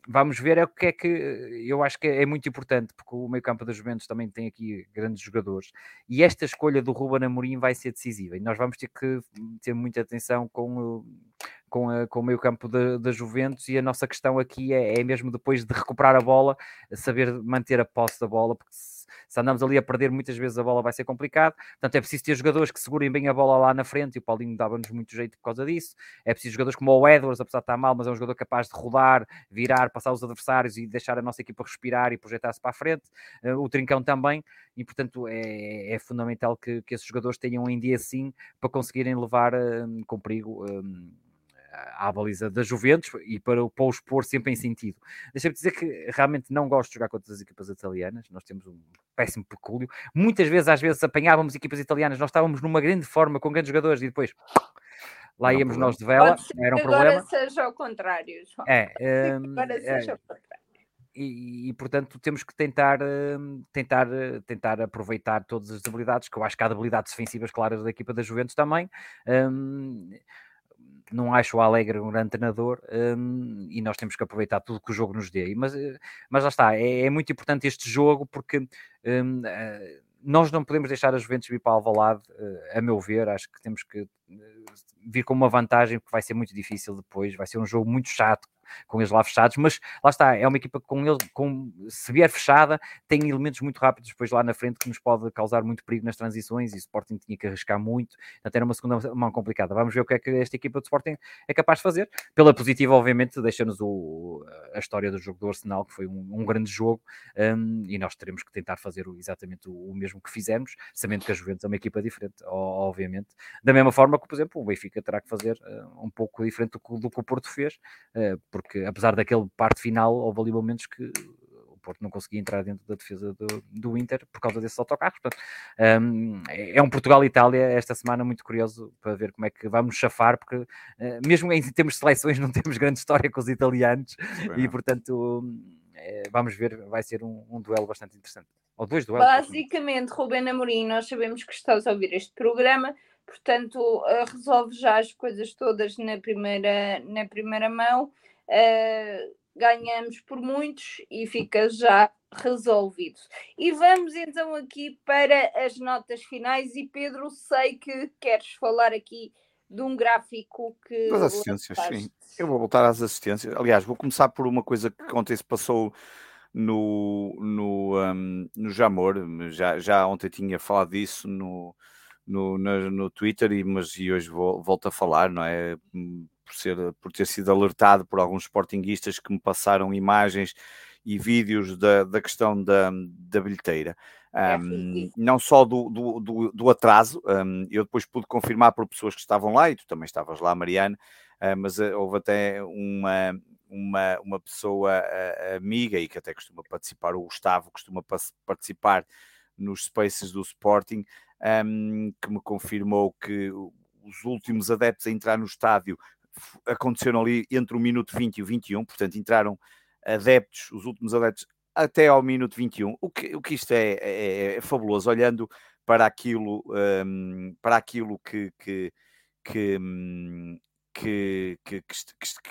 vamos ver é o que é que eu acho que é muito importante, porque o meio campo das Juventus também tem aqui grandes jogadores, e esta escolha do Ruben Amorim vai ser decisiva, e nós vamos ter que ter muita atenção com, com, a, com o meio campo da Juventus, e a nossa questão aqui é, é mesmo depois de recuperar a bola, saber manter a posse da bola, porque se se andamos ali a perder muitas vezes a bola vai ser complicado. Portanto, é preciso ter jogadores que segurem bem a bola lá na frente e o Paulinho dava-nos muito jeito por causa disso. É preciso jogadores como o Edwards, apesar de estar mal, mas é um jogador capaz de rodar, virar, passar os adversários e deixar a nossa equipa respirar e projetar-se para a frente. Eh, o Trincão também. E, portanto, é, é fundamental que, que, esses jogadores tenham em dia sim para conseguirem levar um, com perigo um, à baliza da Juventus e para, para os pôr sempre em sentido. Deixa-me dizer que realmente não gosto de jogar contra as equipas italianas, nós temos um péssimo pecúlio. Muitas vezes, às vezes, apanhávamos equipas italianas, nós estávamos numa grande forma com grandes jogadores e depois lá não íamos nós de vela, era um agora problema. seja ao contrário, João. É, um, agora seja é, ao contrário. E, e, portanto temos que tentar, tentar, tentar aproveitar todas as debilidades, que eu acho que há debilidades defensivas claras da equipa da Juventus também. Um, não acho o Alegre um grande treinador um, e nós temos que aproveitar tudo que o jogo nos dê. Mas, mas lá está, é, é muito importante este jogo porque um, nós não podemos deixar a Juventus vir para Alvalade, a meu ver, acho que temos que vir com uma vantagem que vai ser muito difícil depois, vai ser um jogo muito chato, com eles lá fechados, mas lá está, é uma equipa com ele, com, se vier fechada, tem elementos muito rápidos depois lá na frente que nos pode causar muito perigo nas transições e o Sporting tinha que arriscar muito, até era uma segunda mão complicada. Vamos ver o que é que esta equipa do Sporting é capaz de fazer. Pela positiva, obviamente, deixa-nos a história do jogo do Arsenal, que foi um, um grande jogo, um, e nós teremos que tentar fazer exatamente o, o, mesmo que fizemos, sabendo que a Juventus é uma equipa diferente, obviamente. Da mesma forma que, por exemplo, o Benfica terá que fazer uh, um pouco diferente do que, do que o Porto fez, uh, porque apesar daquele parte final, houve ali momentos que o Porto não conseguia entrar dentro da defesa do, do Inter por causa desses autocarros. Portanto, um, é um Portugal-Itália esta semana muito curioso para ver como é que vamos chafar, porque uh, mesmo em termos de seleções não temos grande história com os italianos e, portanto, é, vamos ver, vai ser um, um, duelo bastante interessante. Ou dois duelos. Basicamente, Rubén Amorim, nós sabemos que estás a ouvir este programa, portanto, uh, resolve já as coisas todas na primeira, na primeira mão uh, ganhamos por muitos e fica já resolvido. E vamos então aqui para as notas finais. E Pedro, sei que queres falar aqui de um gráfico que. Das assistências, sim. Eu vou voltar às assistências. Aliás, vou começar por uma coisa que ontem se passou no, no, um, no Jamor. Já, já ontem tinha falado disso no, no, no, no Twitter, e, mas e hoje vou, volto a falar, não é? Por, ser, por ter sido alertado por alguns sportinguistas que me passaram imagens e vídeos da, da questão da, da bilheteira. Um, não só do, do, do, do atraso, um, eu depois pude confirmar por pessoas que estavam lá, e tu também estavas lá, Mariana, uh, mas uh, houve até uma, uma, uma pessoa uh, amiga e que até costuma participar, o Gustavo costuma participar nos spaces do Sporting, um, que me confirmou que os últimos adeptos a entrar no estádio aconteceram ali entre o minuto 20 e o 21, portanto entraram adeptos, os últimos adeptos, até ao minuto 21, o que, o que isto é, é, é fabuloso, olhando para aquilo, um, para aquilo que, que, que, hum, que, que, que,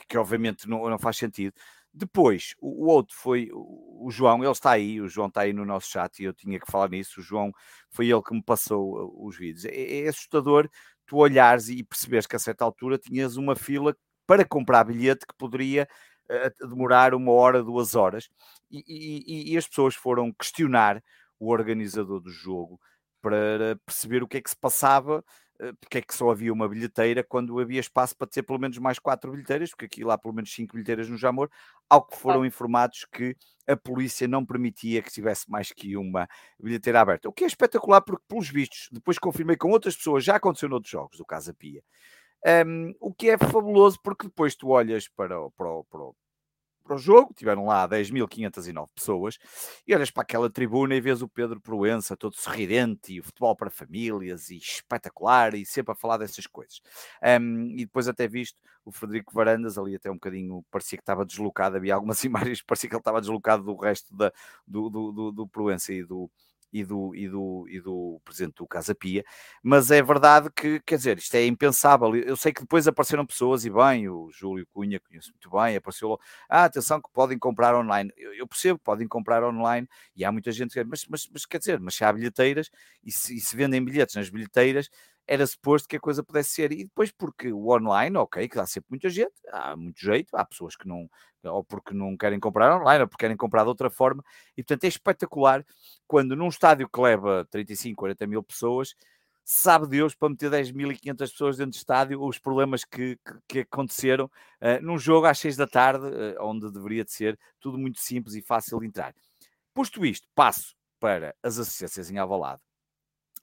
que obviamente não, não, faz sentido. Depois, o, o, outro foi o, o João, ele está aí, o João está aí no nosso chat e eu tinha que falar nisso. O João foi ele que me passou uh, os vídeos. É, é assustador tu olhares e perceberes que a certa altura tinhas uma fila para comprar bilhete que poderia uh, demorar uma hora, duas horas, e, e, e, as pessoas foram questionar o organizador do jogo para perceber o que é que se passava, porque é que só havia uma bilheteira quando havia espaço para ter pelo menos mais quatro bilheteiras, porque aqui lá pelo menos cinco bilheteiras no Jamor, ao que foram informados que a polícia não permitia que tivesse mais que uma bilheteira aberta. O que é espetacular, porque, pelos vistos, depois confirmei com outras pessoas, já aconteceu noutros jogos do Casa Pia. Um, o que é fabuloso, porque depois tu olhas para, para, para, para o jogo, tiveram lá 10.509 pessoas, e olhas para aquela tribuna e vês o Pedro Proença todo sorridente, e o futebol para famílias, e espetacular, e sempre a falar dessas coisas. Um, e depois até visto o Frederico Varandas, ali até um bocadinho, parecia que estava deslocado, havia algumas imagens, parecia que ele estava deslocado do resto da, do, do, do, do Proença e do, e do, e do, e do presidente do Casa Pia, mas é verdade que, quer dizer, isto é impensável. Eu sei que depois apareceram pessoas, e bem, o Júlio Cunha conheço muito bem, apareceu logo, ah, atenção que podem comprar online. Eu, eu percebo podem comprar online, e há muita gente que mas, mas, mas quer dizer, mas se há bilheteiras, e se, e se vendem bilhetes nas bilheteiras, era suposto que a coisa pudesse ser. E depois, porque o online, ok, que dá sempre muita gente, há muito jeito, há pessoas que não, ou porque não querem comprar online, ou porque querem comprar de outra forma, e portanto é espetacular quando num estádio que leva 35, 40 mil pessoas, sabe Deus para meter 10.500 pessoas dentro do estádio, os problemas que, que, que aconteceram uh, num jogo às 6 da tarde, uh, onde deveria de ser tudo muito simples e fácil de entrar. Posto isto, passo para as assistências em Alvalade,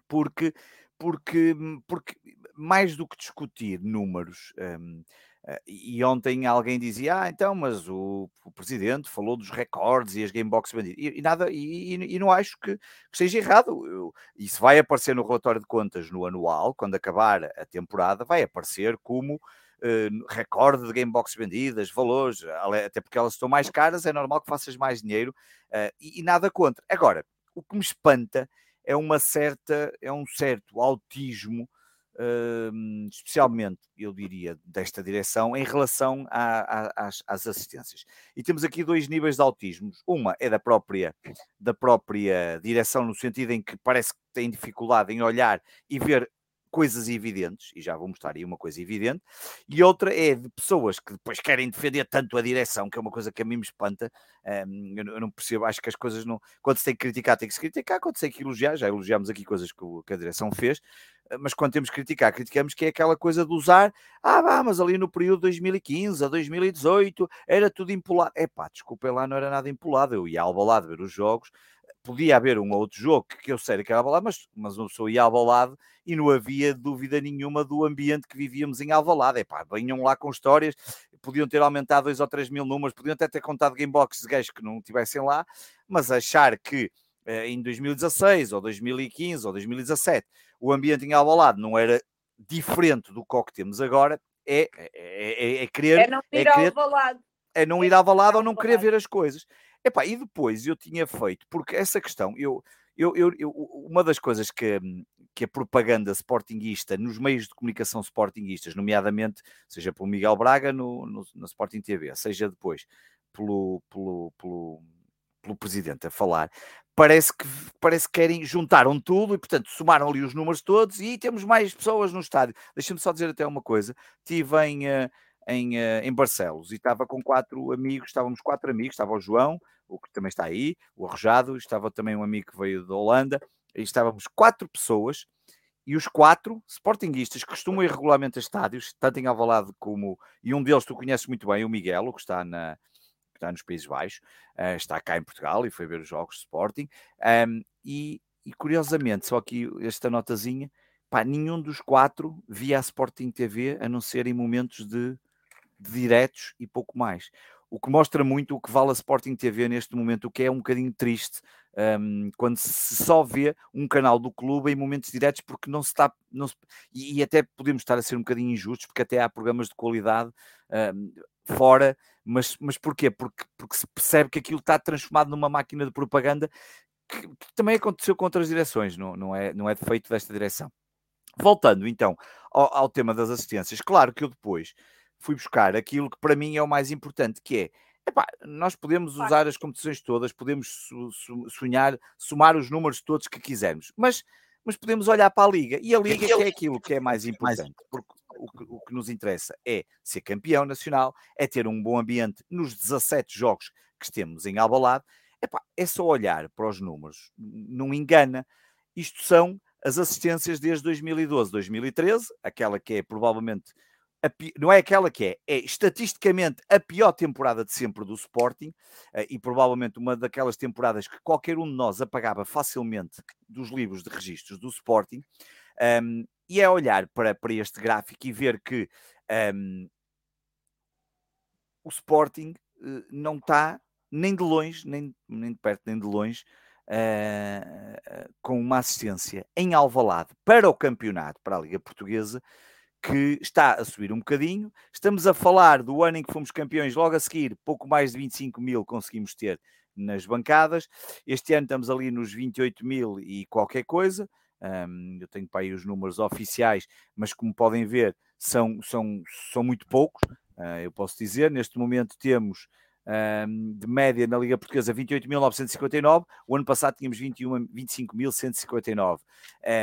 porque porque, porque mais do que discutir números, um, Uh, e ontem alguém dizia, ah, então, mas o, o, presidente falou dos recordes e as Gamebox vendidas. E, e, nada, e, e, não acho que, que seja errado. Eu, isso vai aparecer no relatório de contas no anual, quando acabar a temporada, vai aparecer como uh, recorde de Gamebox vendidas, valores, até porque elas estão mais caras, é normal que faças mais dinheiro uh, e, nada contra. Agora, o que me espanta é uma certa, é um certo autismo Uh, especialmente, eu diria, desta direção, em relação a, a, às, às, assistências. E temos aqui dois níveis de autismo. Uma é da própria, da própria direção, no sentido em que parece que tem dificuldade em olhar e ver coisas evidentes, e já vou mostrar aí uma coisa evidente, e outra é de pessoas que depois querem defender tanto a direção, que é uma coisa que a mim me espanta. Um, eu, não percebo, acho que as coisas não. Quando se tem que criticar, tem que se criticar, quando se tem que elogiar, já elogiámos aqui coisas que, que a direção fez, mas quando temos que criticar, criticamos que é aquela coisa de usar, ah, vá, mas ali no período 2015 a 2018 era tudo empolado. É pá, desculpem lá, não era nada empolado. Eu ia ao balado ver os jogos, podia haver um ou outro jogo que eu sei que era Alvalade, mas, mas uma pessoa ia ao Alvalade e não havia dúvida nenhuma do ambiente que vivíamos em Alvalade. Epá, venham lá com histórias, podiam ter aumentado dois ou três mil números, podiam até ter contado gameboxes de gajos que não estivessem lá, mas achar que eh, em 2016 ou 2015 ou 2017 o ambiente em Alvalade não era diferente do que temos agora é, é, é, é querer... É não ir é querer, ao Alvalade. É não ir ao Alvalade ou não querer ver as coisas. Epá, e depois eu tinha feito, porque essa questão, eu, eu, eu, eu, uma das coisas que, que a propaganda sportinguista nos meios de comunicação sportinguistas, nomeadamente, seja pelo Miguel Braga no, no, na Sporting TV, seja depois pelo, pelo, pelo, pelo presidente a falar, parece que, parece que querem, juntaram tudo e, portanto, somaram ali os números todos e temos mais pessoas no estádio. Deixa-me só dizer até uma coisa. Tive em. Uh, em, uh, em Barcelos e estava com quatro amigos, estávamos quatro amigos, estava o João, o que também está aí, o Arrojado, estava também um amigo que veio da Holanda, e estávamos quatro pessoas, e os quatro sportinguistas que costumam ir regularmente a estádios, tanto em Alvalade como, e um deles tu conheces muito bem, o Miguel, o que está, na, está nos Países Baixos, uh, está cá em Portugal e foi ver os jogos de Sporting, um, e, e curiosamente, só aqui esta notazinha, pá, nenhum dos quatro via a Sporting TV, a não ser em momentos de diretos e pouco mais. O que mostra muito o que vale a Sporting TV neste momento, o que é um bocadinho triste um, quando se só vê um canal do clube em momentos diretos, porque não se está. Não se, e, até podemos estar a ser um bocadinho injustos, porque até há programas de qualidade um, fora, mas, mas porquê? Porque, porque se percebe que aquilo está transformado numa máquina de propaganda que, que também aconteceu com outras direções, não, não, é, não é defeito desta direção. Voltando então ao, ao tema das assistências, claro que eu depois fui buscar aquilo que para mim é o mais importante, que é epá, nós podemos usar as competições todas, podemos sonhar, somar os números todos que quisermos, mas, mas podemos olhar para a Liga, e a Liga que é aquilo que é mais importante, porque o que, o que nos interessa é ser campeão nacional, é ter um bom ambiente nos 17 jogos que temos em Albalade, epá, é só olhar para os números, não engana, isto são as assistências desde 2012, 2013, aquela que é provavelmente não é aquela que é, é estatisticamente a pior temporada de sempre do Sporting eh, e provavelmente uma daquelas temporadas que qualquer um de nós apagava facilmente dos livros de registros do Sporting. Um, e é olhar para, para este gráfico e ver que um, o Sporting uh, não está nem de longe, nem, nem de perto, nem de longe, uh, com uma assistência em Alvalade para o campeonato, para a Liga Portuguesa, que está a subir um bocadinho. Estamos a falar do ano em que fomos campeões, logo a seguir, pouco mais de 25 mil conseguimos ter nas bancadas. Este ano estamos ali nos 28 mil e qualquer coisa. Um, eu tenho para aí os números oficiais, mas como podem ver, são, são, são muito poucos. Uh, eu posso dizer, neste momento temos um, de média na Liga Portuguesa 28.959, o ano passado tínhamos 25.159.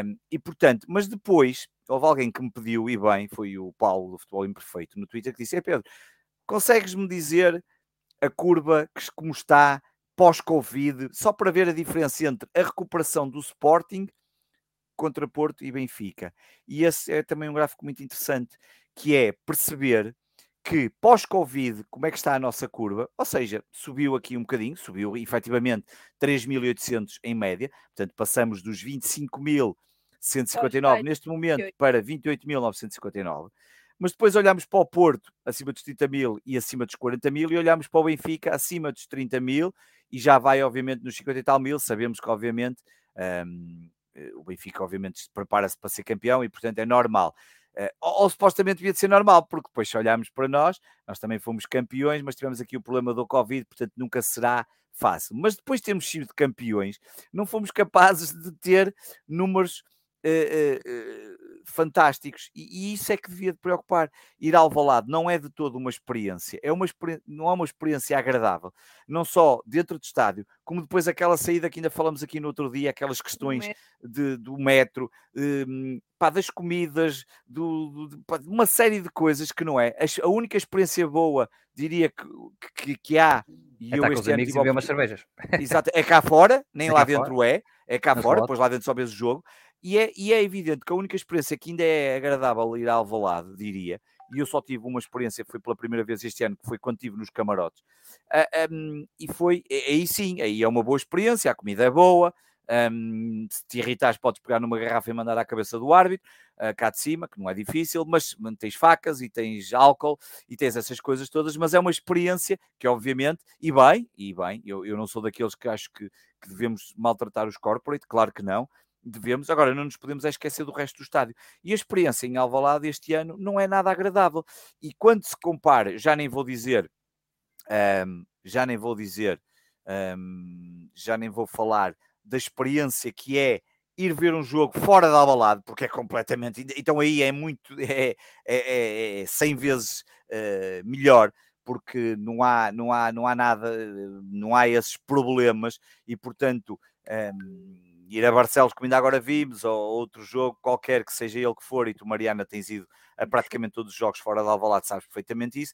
Um, e portanto, mas depois houve alguém que me pediu, e bem, foi o Paulo do Futebol Imperfeito no Twitter, que disse: É Pedro, consegues-me dizer a curva que, como está pós-Covid, só para ver a diferença entre a recuperação do Sporting contra Porto e Benfica? E esse é também um gráfico muito interessante, que é perceber que pós-Covid, como é que está a nossa curva? Ou seja, subiu aqui um bocadinho, subiu efetivamente 3.800 em média, portanto passamos dos 25 mil 159 neste momento para 28.959. mas depois olhamos para o Porto acima dos 30 mil e acima dos 40 mil, e olhamos para o Benfica acima dos 30 mil e já vai, obviamente, nos 50 e tal mil. Sabemos que, obviamente, um, eh, o Benfica, obviamente, prepara-se para ser campeão e, portanto, é normal. Uh, ou, supostamente devia de ser normal, porque depois, se olharmos para nós, nós também fomos campeões, mas tivemos aqui o problema do Covid, portanto, nunca será fácil. Mas depois de termos sido campeões, não fomos capazes de ter números. Uh, uh, fantásticos e, e, isso é que devia de preocupar. Ir ao Valado não é de todo uma experiência, é uma não é uma experiência agradável, não só dentro do estádio, como depois aquela saída que ainda falamos aqui no outro dia, aquelas questões de, do metro, um, pá, das comidas, do, do, pá, uma série de coisas que não é. A, a única experiência boa, diria que, que, que há. E é eu este com os amigos e beber umas cervejas. Exato, é cá fora, nem é lá dentro fora. é, é cá fora, depois lá dentro só vês o jogo. E é, e é evidente que a única experiência que ainda é agradável ir a Alvalade, diria, e eu só tive uma experiência que foi pela primeira vez este ano, que foi quando estive nos camarotes, uh, ah, um, e foi, aí sim, aí é uma boa experiência, a comida é boa, um, se te irritares podes pegar numa garrafa e mandar à cabeça do árbitro, uh, cá de cima, que não é difícil, mas tens facas e tens álcool e tens essas coisas todas, mas é uma experiência que obviamente, e bem, e bem, eu, eu não sou daqueles que acho que, que devemos maltratar os corporate, claro que não, devemos. Agora, não nos podemos esquecer do resto do estádio. E a experiência em Alvalade este ano não é nada agradável. E quando se compara, já nem vou dizer, já nem vou dizer, já nem vou falar da experiência que é ir ver um jogo fora de Alvalade, porque é completamente. Então aí é muito. É, é, é 100 vezes uh, melhor porque não há, não há, não há nada, não há esses problemas e, portanto, ir a Barcelos, como ainda agora vimos, ou outro jogo qualquer que seja ele que for, e tu, Mariana, tens ido a praticamente todos os jogos fora de Alvalade, sabes perfeitamente isso.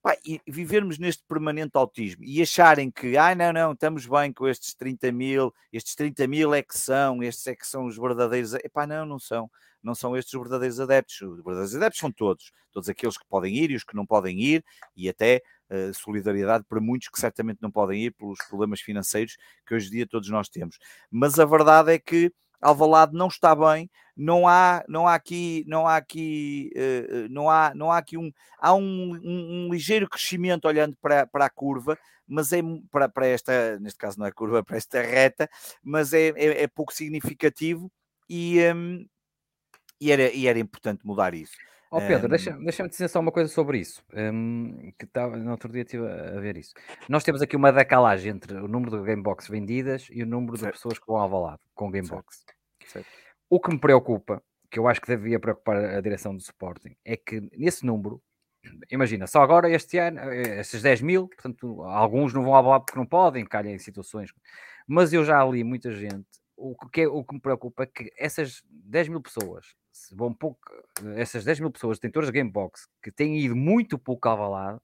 Pá, e vivermos neste permanente autismo e acharem que, ai ah, não, não, estamos bem com estes 30 mil, estes 30 mil é que são, estes é que são os verdadeiros, epá, não, não são, não são estes os verdadeiros adeptos, os verdadeiros adeptos são todos, todos aqueles que podem ir e os que não podem ir, e até uh, solidariedade para muitos que certamente não podem ir pelos problemas financeiros que hoje em dia todos nós temos. Mas a verdade é que Alvalade não está bem, não há, não há aqui, não há aqui, uh, não há, não há aqui um, há um, um, um, ligeiro crescimento olhando para, para a curva, mas é para, para esta, neste caso não é curva, para esta reta, mas é, é, é pouco significativo e, um, e, era, e era importante mudar isso. Ó oh Pedro, um... deixa-me deixa dizer só uma coisa sobre isso, um, que tá, no outro dia estive a, ver isso. Nós temos aqui uma decalagem entre o número de Gamebox vendidas e o número certo. de pessoas que vão ao lado com Gamebox. Certo. Certo. O que me preocupa, que eu acho que devia preocupar a direção do Sporting, é que nesse número, imagina, só agora este ano, eh, esses 10 mil, portanto, alguns não vão ao lado porque não podem, calham em situações, mas eu já li muita gente. O que, é, o que me preocupa é que essas 10 mil pessoas vão pouco, essas 10 mil pessoas detentores de Gamebox que têm ido muito pouco ao balado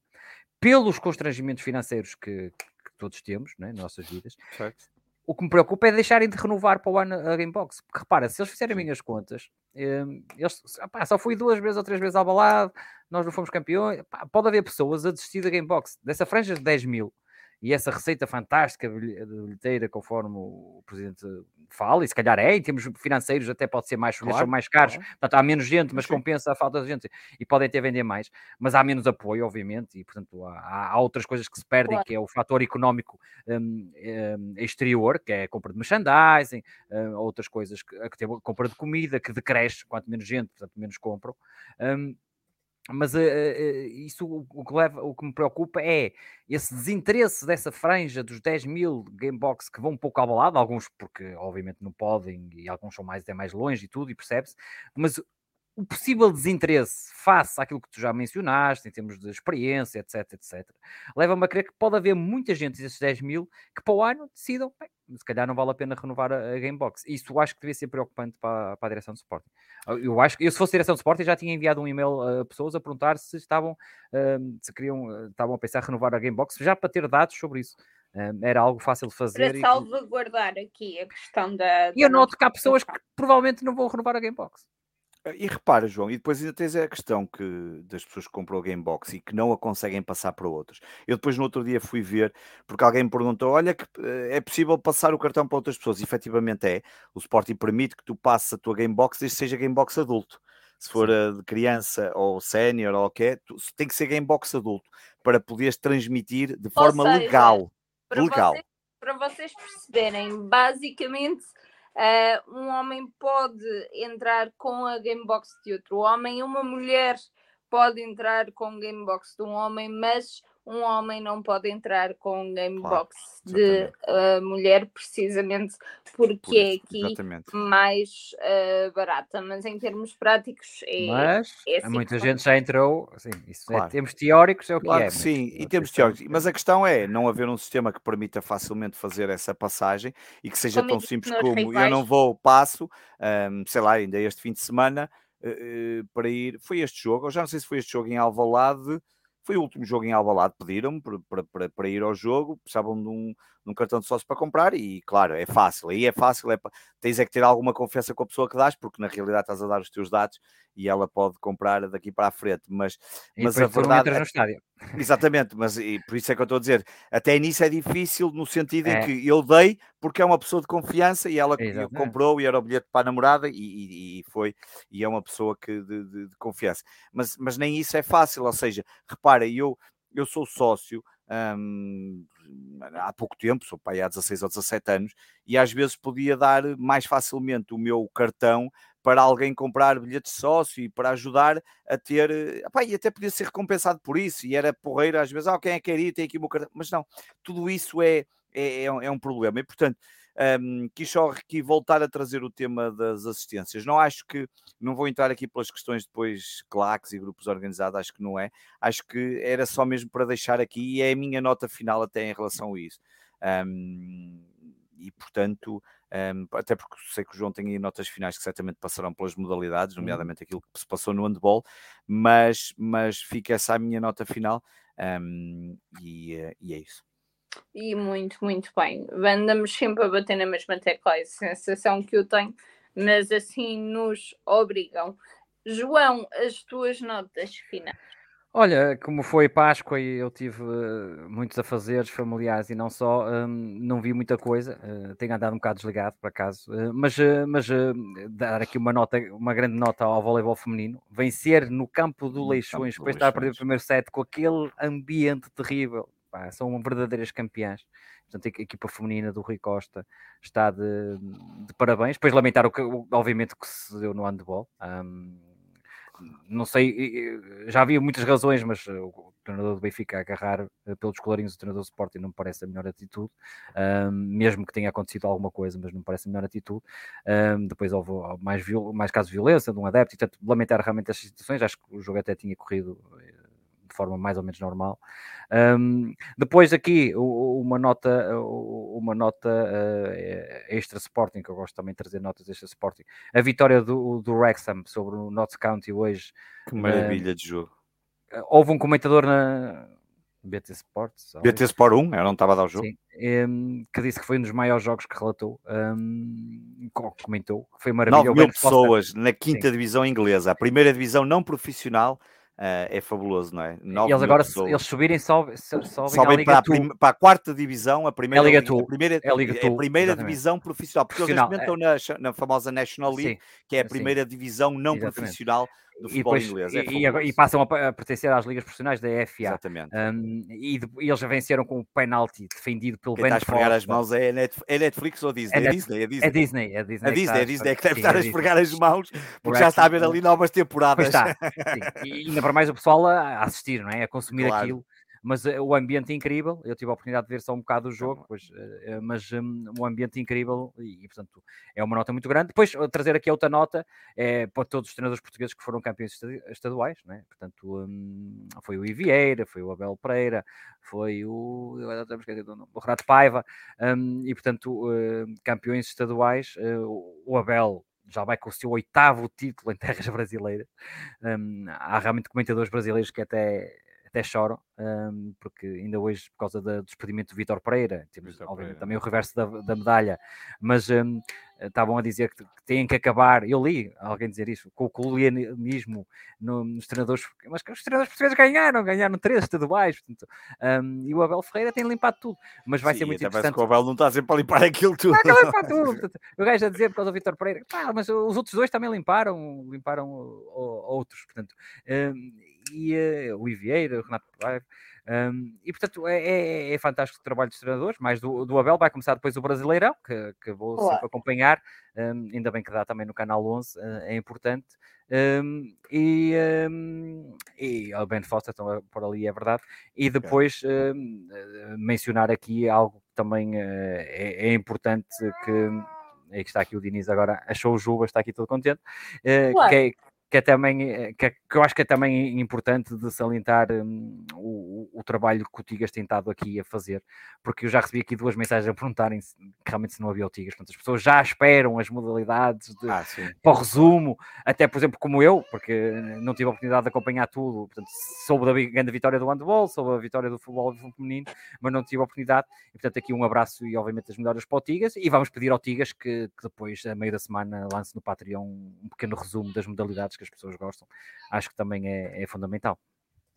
pelos constrangimentos financeiros que, que todos temos né, nas nossas vidas. Certo. O que me preocupa é deixarem de renovar para o ano a Gamebox. Porque repara, se eles fizerem minhas contas, hum, eles, só fui duas vezes ou três vezes ao balado, nós não fomos campeões. Pode haver pessoas a desistir da Gamebox. Dessa franja de 10 mil, e essa receita fantástica de bilheteira, conforme o presidente fala, e se calhar é, em termos financeiros até pode ser mais, claro, são mais caros, claro. portanto há menos gente, mas Sim. compensa a falta de gente, e podem até vender mais, mas há menos apoio, obviamente, e portanto há, há outras coisas que se perdem, claro. que é o fator económico um, um, exterior, que é a compra de merchandising, um, outras coisas, que, que tem a compra de comida, que decresce, quanto menos gente, portanto menos compram, hum, mas uh, uh, isso o, que leva, o que me preocupa é esse desinteresse dessa franja dos 10 mil Gamebox que vão um pouco abalado, alguns porque obviamente não podem e alguns são mais até mais longe e tudo, e percebe-se, mas o possível desinteresse face àquilo que tu já mencionaste, em termos de experiência, etc, etc, leva-me a crer que pode haver muita gente desses 10 mil que para o ano decidam, bem, se calhar não vale a pena renovar a, a Gamebox. Isso eu acho que devia ser preocupante para, para a direção de suporte. Eu acho que eu, se fosse direção de suporte, já tinha enviado um e-mail a pessoas a perguntar se estavam, uh, se queriam, estavam a pensar em renovar a Gamebox, já para ter dados sobre isso. Uh, era algo fácil de fazer. Para salvaguardar e... aqui a questão da. E eu noto que há pessoas que provavelmente não vão renovar a Gamebox. E repara, João, e depois ainda tens a questão que, das pessoas que compram o Gamebox e que não a conseguem passar para outros. Eu depois no outro dia fui ver, porque alguém me perguntou: olha, que eh, é possível passar o cartão para outras pessoas? E efetivamente é. O Sporting permite que tu passes a tua Gamebox desde que seja Gamebox adulto se for uh, de criança ou sénior ou o que é, tem que ser gamebox adulto para poderes transmitir de forma seja, legal. Para legal. Vocês, para vocês perceberem, basicamente uh, um homem pode entrar com a gamebox de outro homem, uma mulher pode entrar com a gamebox de um homem, mas um homem não pode entrar com um game claro, box de uh, mulher precisamente porque Por é aqui exatamente. mais uh, barata, mas em termos práticos é. Mas é assim muita gente já entrou, assim, isso é, claro. é, temos teóricos, é o claro que é. Que sim, e temos teóricos, mas a questão é não haver um sistema que permita facilmente fazer essa passagem e que seja como tão simples como rivais. eu não vou, passo, um, sei lá, ainda este fim de semana. Uh, para ir, foi este jogo, eu já não sei se foi este jogo em Alvalade, foi o último jogo em Alvalade, pediram-me para, para, para ir ao jogo, precisavam de um, de um, cartão de sócio para comprar e, claro, é fácil. Aí é fácil, é, tens é que ter alguma confiança com a pessoa que dás, porque na realidade estás a dar os teus dados e ela pode comprar daqui para a frente. Mas, mas a verdade. É, no estádio. Exatamente, mas e por isso é que eu estou a dizer, até nisso é difícil no sentido é. em que eu dei porque é uma pessoa de confiança e ela Exatamente. comprou e era o bilhete para a namorada e, e, e foi, e é uma pessoa que de, de, de, confiança. Mas, mas nem isso é fácil, ou seja, repara, eu, eu sou sócio. Hum, há pouco tempo, sou pai há 16 ou 17 anos, e às vezes podia dar mais facilmente o meu cartão para alguém comprar bilhete de sócio e para ajudar a ter. Epá, e até podia ser recompensado por isso, e era porreiro às vezes, ah, quem é que quer ir, tem aqui o meu cartão. Mas não, tudo isso é, é, é, um, é um problema. E portanto, um, quis só aqui voltar a trazer o tema das assistências. Não acho que, não vou entrar aqui pelas questões depois claques e grupos organizados, acho que não é. Acho que era só mesmo para deixar aqui, e é a minha nota final até em relação a isso. Um, e portanto, um, até porque sei que o João tem aí notas finais que certamente passarão pelas modalidades, nomeadamente aquilo que se passou no handball, mas, mas fica essa a minha nota final um, e, eh, e, é isso. E muito, muito bem. Andamos sempre a bater na mesma tecla, é a sensação que eu tenho, mas assim nos obrigam. João, as tuas notas finais. Olha, como foi Páscoa e eu tive uh, muitos afazeres familiares e não só, um, não vi muita coisa, uh, tenho andado um bocado desligado por acaso, uh, mas, mas dar aqui uma nota, uma grande nota ao voleibol feminino, vencer no campo do Leixões, depois de estar a perder o primeiro set com aquele ambiente terrível, pá, são verdadeiras campeãs. Portanto, a equipa feminina do Rui Costa está de, de parabéns. Depois lamentar o que, obviamente, o que se deu no handball. Um, não sei, já havia muitas razões, mas eh, o treinador do Benfica agarrar eh, pelos colarinhos do treinador do Sporting não me parece a melhor atitude, um, mesmo que tenha acontecido alguma coisa, mas não me parece a melhor atitude. Um, depois houve mais, mais casos de violência de um adepto, e portanto, lamentar realmente as situações, acho que o jogo até tinha corrido eh, de forma mais ou menos normal. Um, depois aqui uma nota, uma nota uh, extra Sporting, que eu gosto também de trazer notas extra Sporting. A vitória do, do Wrexham sobre o Notts County hoje. Que maravilha uh, de jogo. Houve um comentador na BT Sports. BT Sport 1, eu não estava a dar o jogo. Sim, um, que disse que foi um dos maiores jogos que relatou, um, comentou, foi maravilhoso. 9 mil pessoas na quinta Sim. divisão inglesa, a primeira divisão não profissional Uh, é fabuloso, não é? Nove eles agora, eles subirem, sobem, sobem para, a prim, para, a quarta divisão, a primeira, é Liga a primeira, é Liga é a primeira divisão profissional, porque profissional, eles estão é. na, na, famosa National League, Sim. que é a primeira Sim. divisão não Exatamente. profissional do futebol e depois, inglês. É e, e, passam a, pertencer às ligas profissionais da FA. Exatamente. Um, e, de, e, eles já venceram com o penalti defendido pelo Quem Ben está a esfregar as mãos é, Net, é Netflix ou Disney? É, é, Disney, é Disney. É Disney, é Disney. A Disney, é Disney, é que deve estar a esfregar as mãos, porque já está a haver ali novas temporadas. Pois está. e ainda para mais o pessoal a assistir, não é? A consumir claro. aquilo mas uh, o ambiente incrível, eu tive a oportunidade de ver só um bocado o jogo, pois, uh, mas um, o ambiente incrível e, e, portanto, é uma nota muito grande. Depois, trazer aqui outra nota é para todos os treinadores portugueses que foram campeões estaduais, né? portanto, um, foi o Ivieira, foi o Abel Pereira, foi o, o Renato Paiva, um, e portanto, uh, campeões estaduais, o Abel já vai com o seu oitavo título em terras brasileiras. Um, há realmente comentadores brasileiros que até até choram, um, porque ainda hoje, por causa da, do despedimento do Vitor Pereira, temos Vitor obviamente Pereira. também o reverso da, da medalha, mas um, estavam a dizer que, que, têm que acabar, eu li alguém dizer isso, com o colonialismo no, nos treinadores, mas que os treinadores portugueses ganharam, ganharam três estaduais, portanto, um, e o Abel Ferreira tem limpado tudo, mas vai Sim, ser muito interessante. que o Abel não está sempre a limpar aquilo tudo. Não, não tudo. Portanto, o gajo a dizer por causa do Vitor Pereira, pá, mas os outros dois também limparam, limparam outros, portanto, um, e uh, o Ivieira, o Renato Paiva, um, e portanto é, é, é, fantástico o trabalho dos treinadores, mais do, do Abel, vai começar depois o Brasileirão, que, que vou Olá. sempre acompanhar, um, ainda bem que dá também no canal 11, uh, é importante. Um, e, um, e o Ben Foster estão por ali, é verdade. E depois um, mencionar aqui algo que também uh, é, é, importante que, é que está aqui o Diniz agora, achou o Juba, está aqui todo contente, uh, que, é, que é também eh, que, é, que, eu acho que é também importante de salientar um, o, o, trabalho que o Tigas tem estado aqui a fazer, porque eu já recebi aqui duas mensagens a perguntarem se, realmente se não havia o Tigas, portanto as pessoas já esperam as modalidades de, ah, para o resumo, até por exemplo como eu, porque não tive a oportunidade de acompanhar tudo, portanto soube da grande vitória do handball, soube a vitória do futebol feminino, mas não tive a oportunidade, e portanto aqui um abraço e obviamente as melhoras para o Tigas, e vamos pedir ao Tigas que, que depois, a meio da semana, lance no Patreon um pequeno resumo das modalidades que as pessoas gostam, acho que também é, é fundamental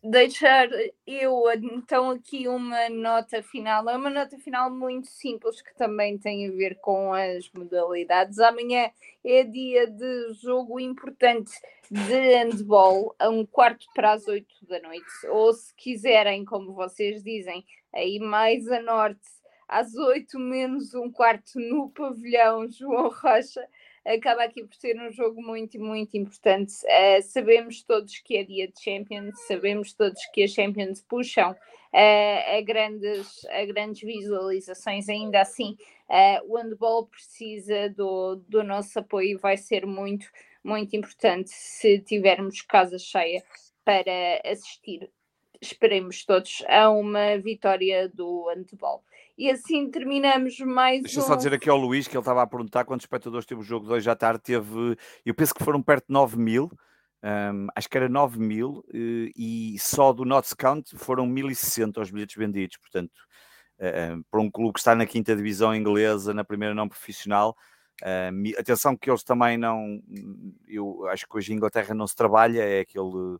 deixar eu então aqui uma nota final. É uma nota final muito simples que também tem a ver com as modalidades. Amanhã é dia de jogo importante de handball a um quarto para as oito da noite. Ou se quiserem, como vocês dizem, aí mais a norte, às oito menos um quarto no pavilhão João Rocha acaba aqui por ser um jogo muito, muito importante. Uh, sabemos todos que é dia de Champions, sabemos todos que as Champions puxam uh, a, grandes, a grandes visualizações, ainda assim, uh, o handball precisa do, do nosso apoio e vai ser muito, muito importante se tivermos casa cheia para assistir. Esperemos todos a uma vitória do handball. E assim terminamos mais Deixa um... só dizer aqui ao Luís que ele estava a perguntar quantos espectadores teve o jogo de hoje à tarde. Teve, eu penso que foram perto de 9 mil. Um, acho que era 9 mil eh, e só do Notts Count foram 1060 os bilhetes vendidos. Portanto, uh, para um clube que está na quinta divisão inglesa, na primeira não profissional, atenção que eles também não. Eu acho que hoje em Inglaterra não se trabalha, é aquele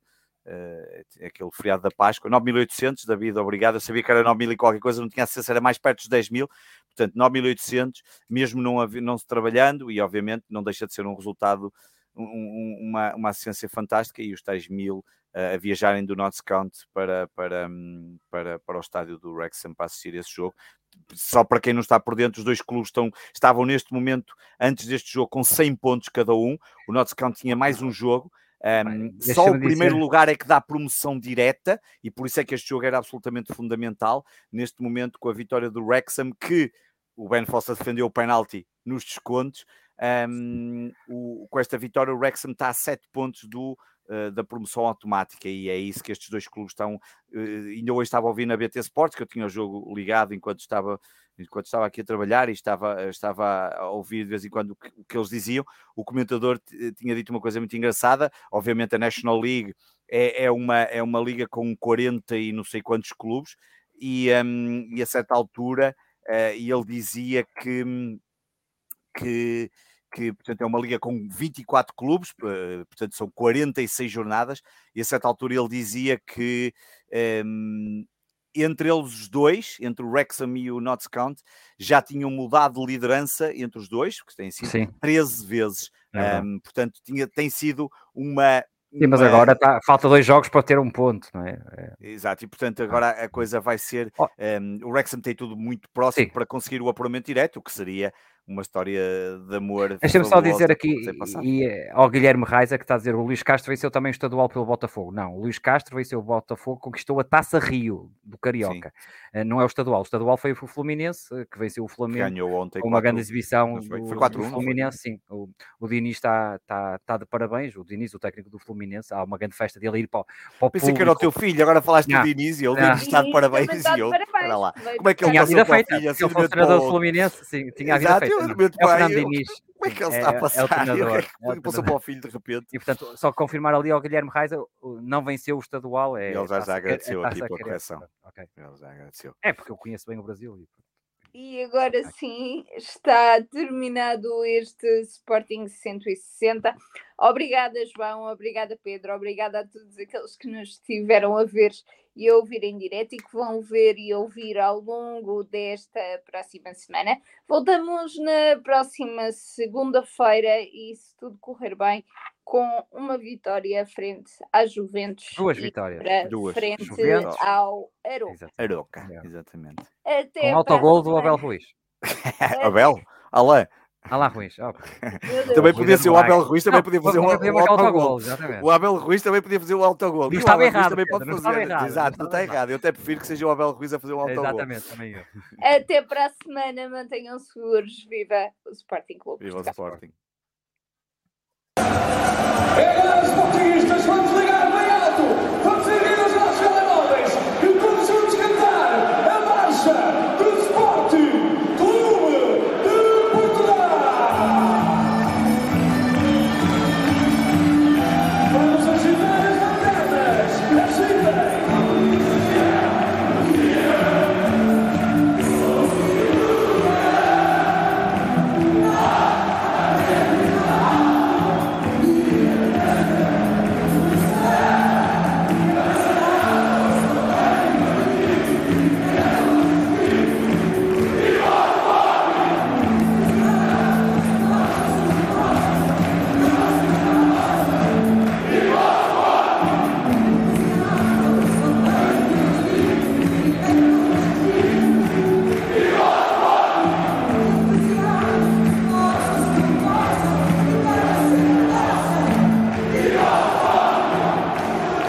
uh, aquele feriado da Páscoa, 9.800, David, obrigado, eu sabia que era 9.000 e qualquer coisa, não tinha acesso, era mais perto dos 10 mil, portanto 9.800, mesmo não, não se trabalhando, e obviamente não deixa de ser um resultado, um, uma, uma assistência fantástica, e os tais mil uh, a viajarem do Notts County para, para, para, para o estádio do Wrexham para assistir esse jogo, só para quem não está por dentro, os dois clubes estão, estavam neste momento, antes deste jogo, com 100 pontos cada um. O Notts County tinha mais um jogo, um, só o primeiro dizer... lugar é que dá promoção direta e por isso é que este jogo era absolutamente fundamental. Neste momento, com a vitória do Wrexham, que o Ben Foster defendeu o penalti nos descontos. Um, o, com esta vitória, o Wrexham está a 7 pontos do, uh, da promoção automática e é isso que estes dois clubes estão. Uh, ainda hoje estava a ouvir na BT Sports, que eu tinha o jogo ligado enquanto estava enquanto estava aqui a trabalhar e estava, estava a ouvir de vez em quando o que, o que eles diziam, o comentador tinha dito uma coisa muito engraçada. Obviamente, a National League é, é, uma, é uma liga com 40 e não sei quantos clubes, e, um, e a certa altura uh, ele dizia que, que, que portanto, é uma liga com 24 clubes, uh, portanto são 46 jornadas, e a certa altura ele dizia que um, entre eles os dois, entre o Wrexham e o Notts County, já tinham mudado de liderança entre os dois, que têm sido Sim. 13 vezes. É um, portanto, tinha, tem sido uma. Sim, mas agora tá, falta dois jogos para ter um ponto, não é? é. Exato, e portanto agora a coisa vai ser. Oh. Um, o Wrexham tem tudo muito próximo Sim. para conseguir o apuramento direto, o que seria uma história de amor. Deixa-me só dizer aqui e, e, ao Guilherme Raiza que está a dizer o Luís Castro venceu também o estadual pelo Botafogo. Não, o Luís Castro venceu o Botafogo, conquistou a Taça Rio do Carioca. Sim. Eh, não é o estadual, o estadual foi o Fluminense eh, que venceu o Flamengo. Ganhou ontem. Com uma grande exibição foi, foi 4 do Fluminense, sim. O, o Diniz está, está, está de parabéns, o Diniz, o técnico do Fluminense, há uma grande festa dele ir para, para o Pensei que era o teu filho, agora falaste não. do Diniz e ele Diniz está de parabéns e eu, para lá. Como é que ele tinha a vida feita, ele foi o treinador do Fluminense, sim, tinha a vida feita. É o Fernando Diniz. Como é que ele É- está a é o passar? treinador, O que é é o passou treinador. para o filho de repente? E portanto, só confirmar ali ao Guilherme Reis, não venceu o estadual. É, Ele já- já é- é agradeceu aqui pela correção. Ok. Ele já agradeceu. É porque eu conheço bem o Brasil. e- E agora sim está terminado este Sporting 160. Obrigada, João, obrigada, Pedro, obrigada a todos aqueles que nos estiveram a ver e a ouvir em direto e que vão ver e ouvir ao longo desta próxima semana. Voltamos na próxima segunda-feira e, se tudo correr bem, com uma vitória frente à Juventus. Duas vitórias. para Duas. Frente Juventus. ao Aroca. Exato. Aroca, É. exatamente. Até Com a autogol do. Abel Ruiz. Abel? Alain? Lá, Ruiz. Deus. Também podia ser o. Abel Ruiz, também podia fazer um, um autogol. exatamente. O Abel Ruiz também podia fazer um autogol. Não o estava errado, também pode fazer. errado, Exato, não está errado. Eu até prefiro que seja o Abel Ruiz a fazer um autogol. Exatamente, também eu. Até para a semana, mantenham seguros. Viva o Sporting Clube. Viva o Sporting. Vamos erguer os nossos telemóveis e vamos juntos cantar. A marcha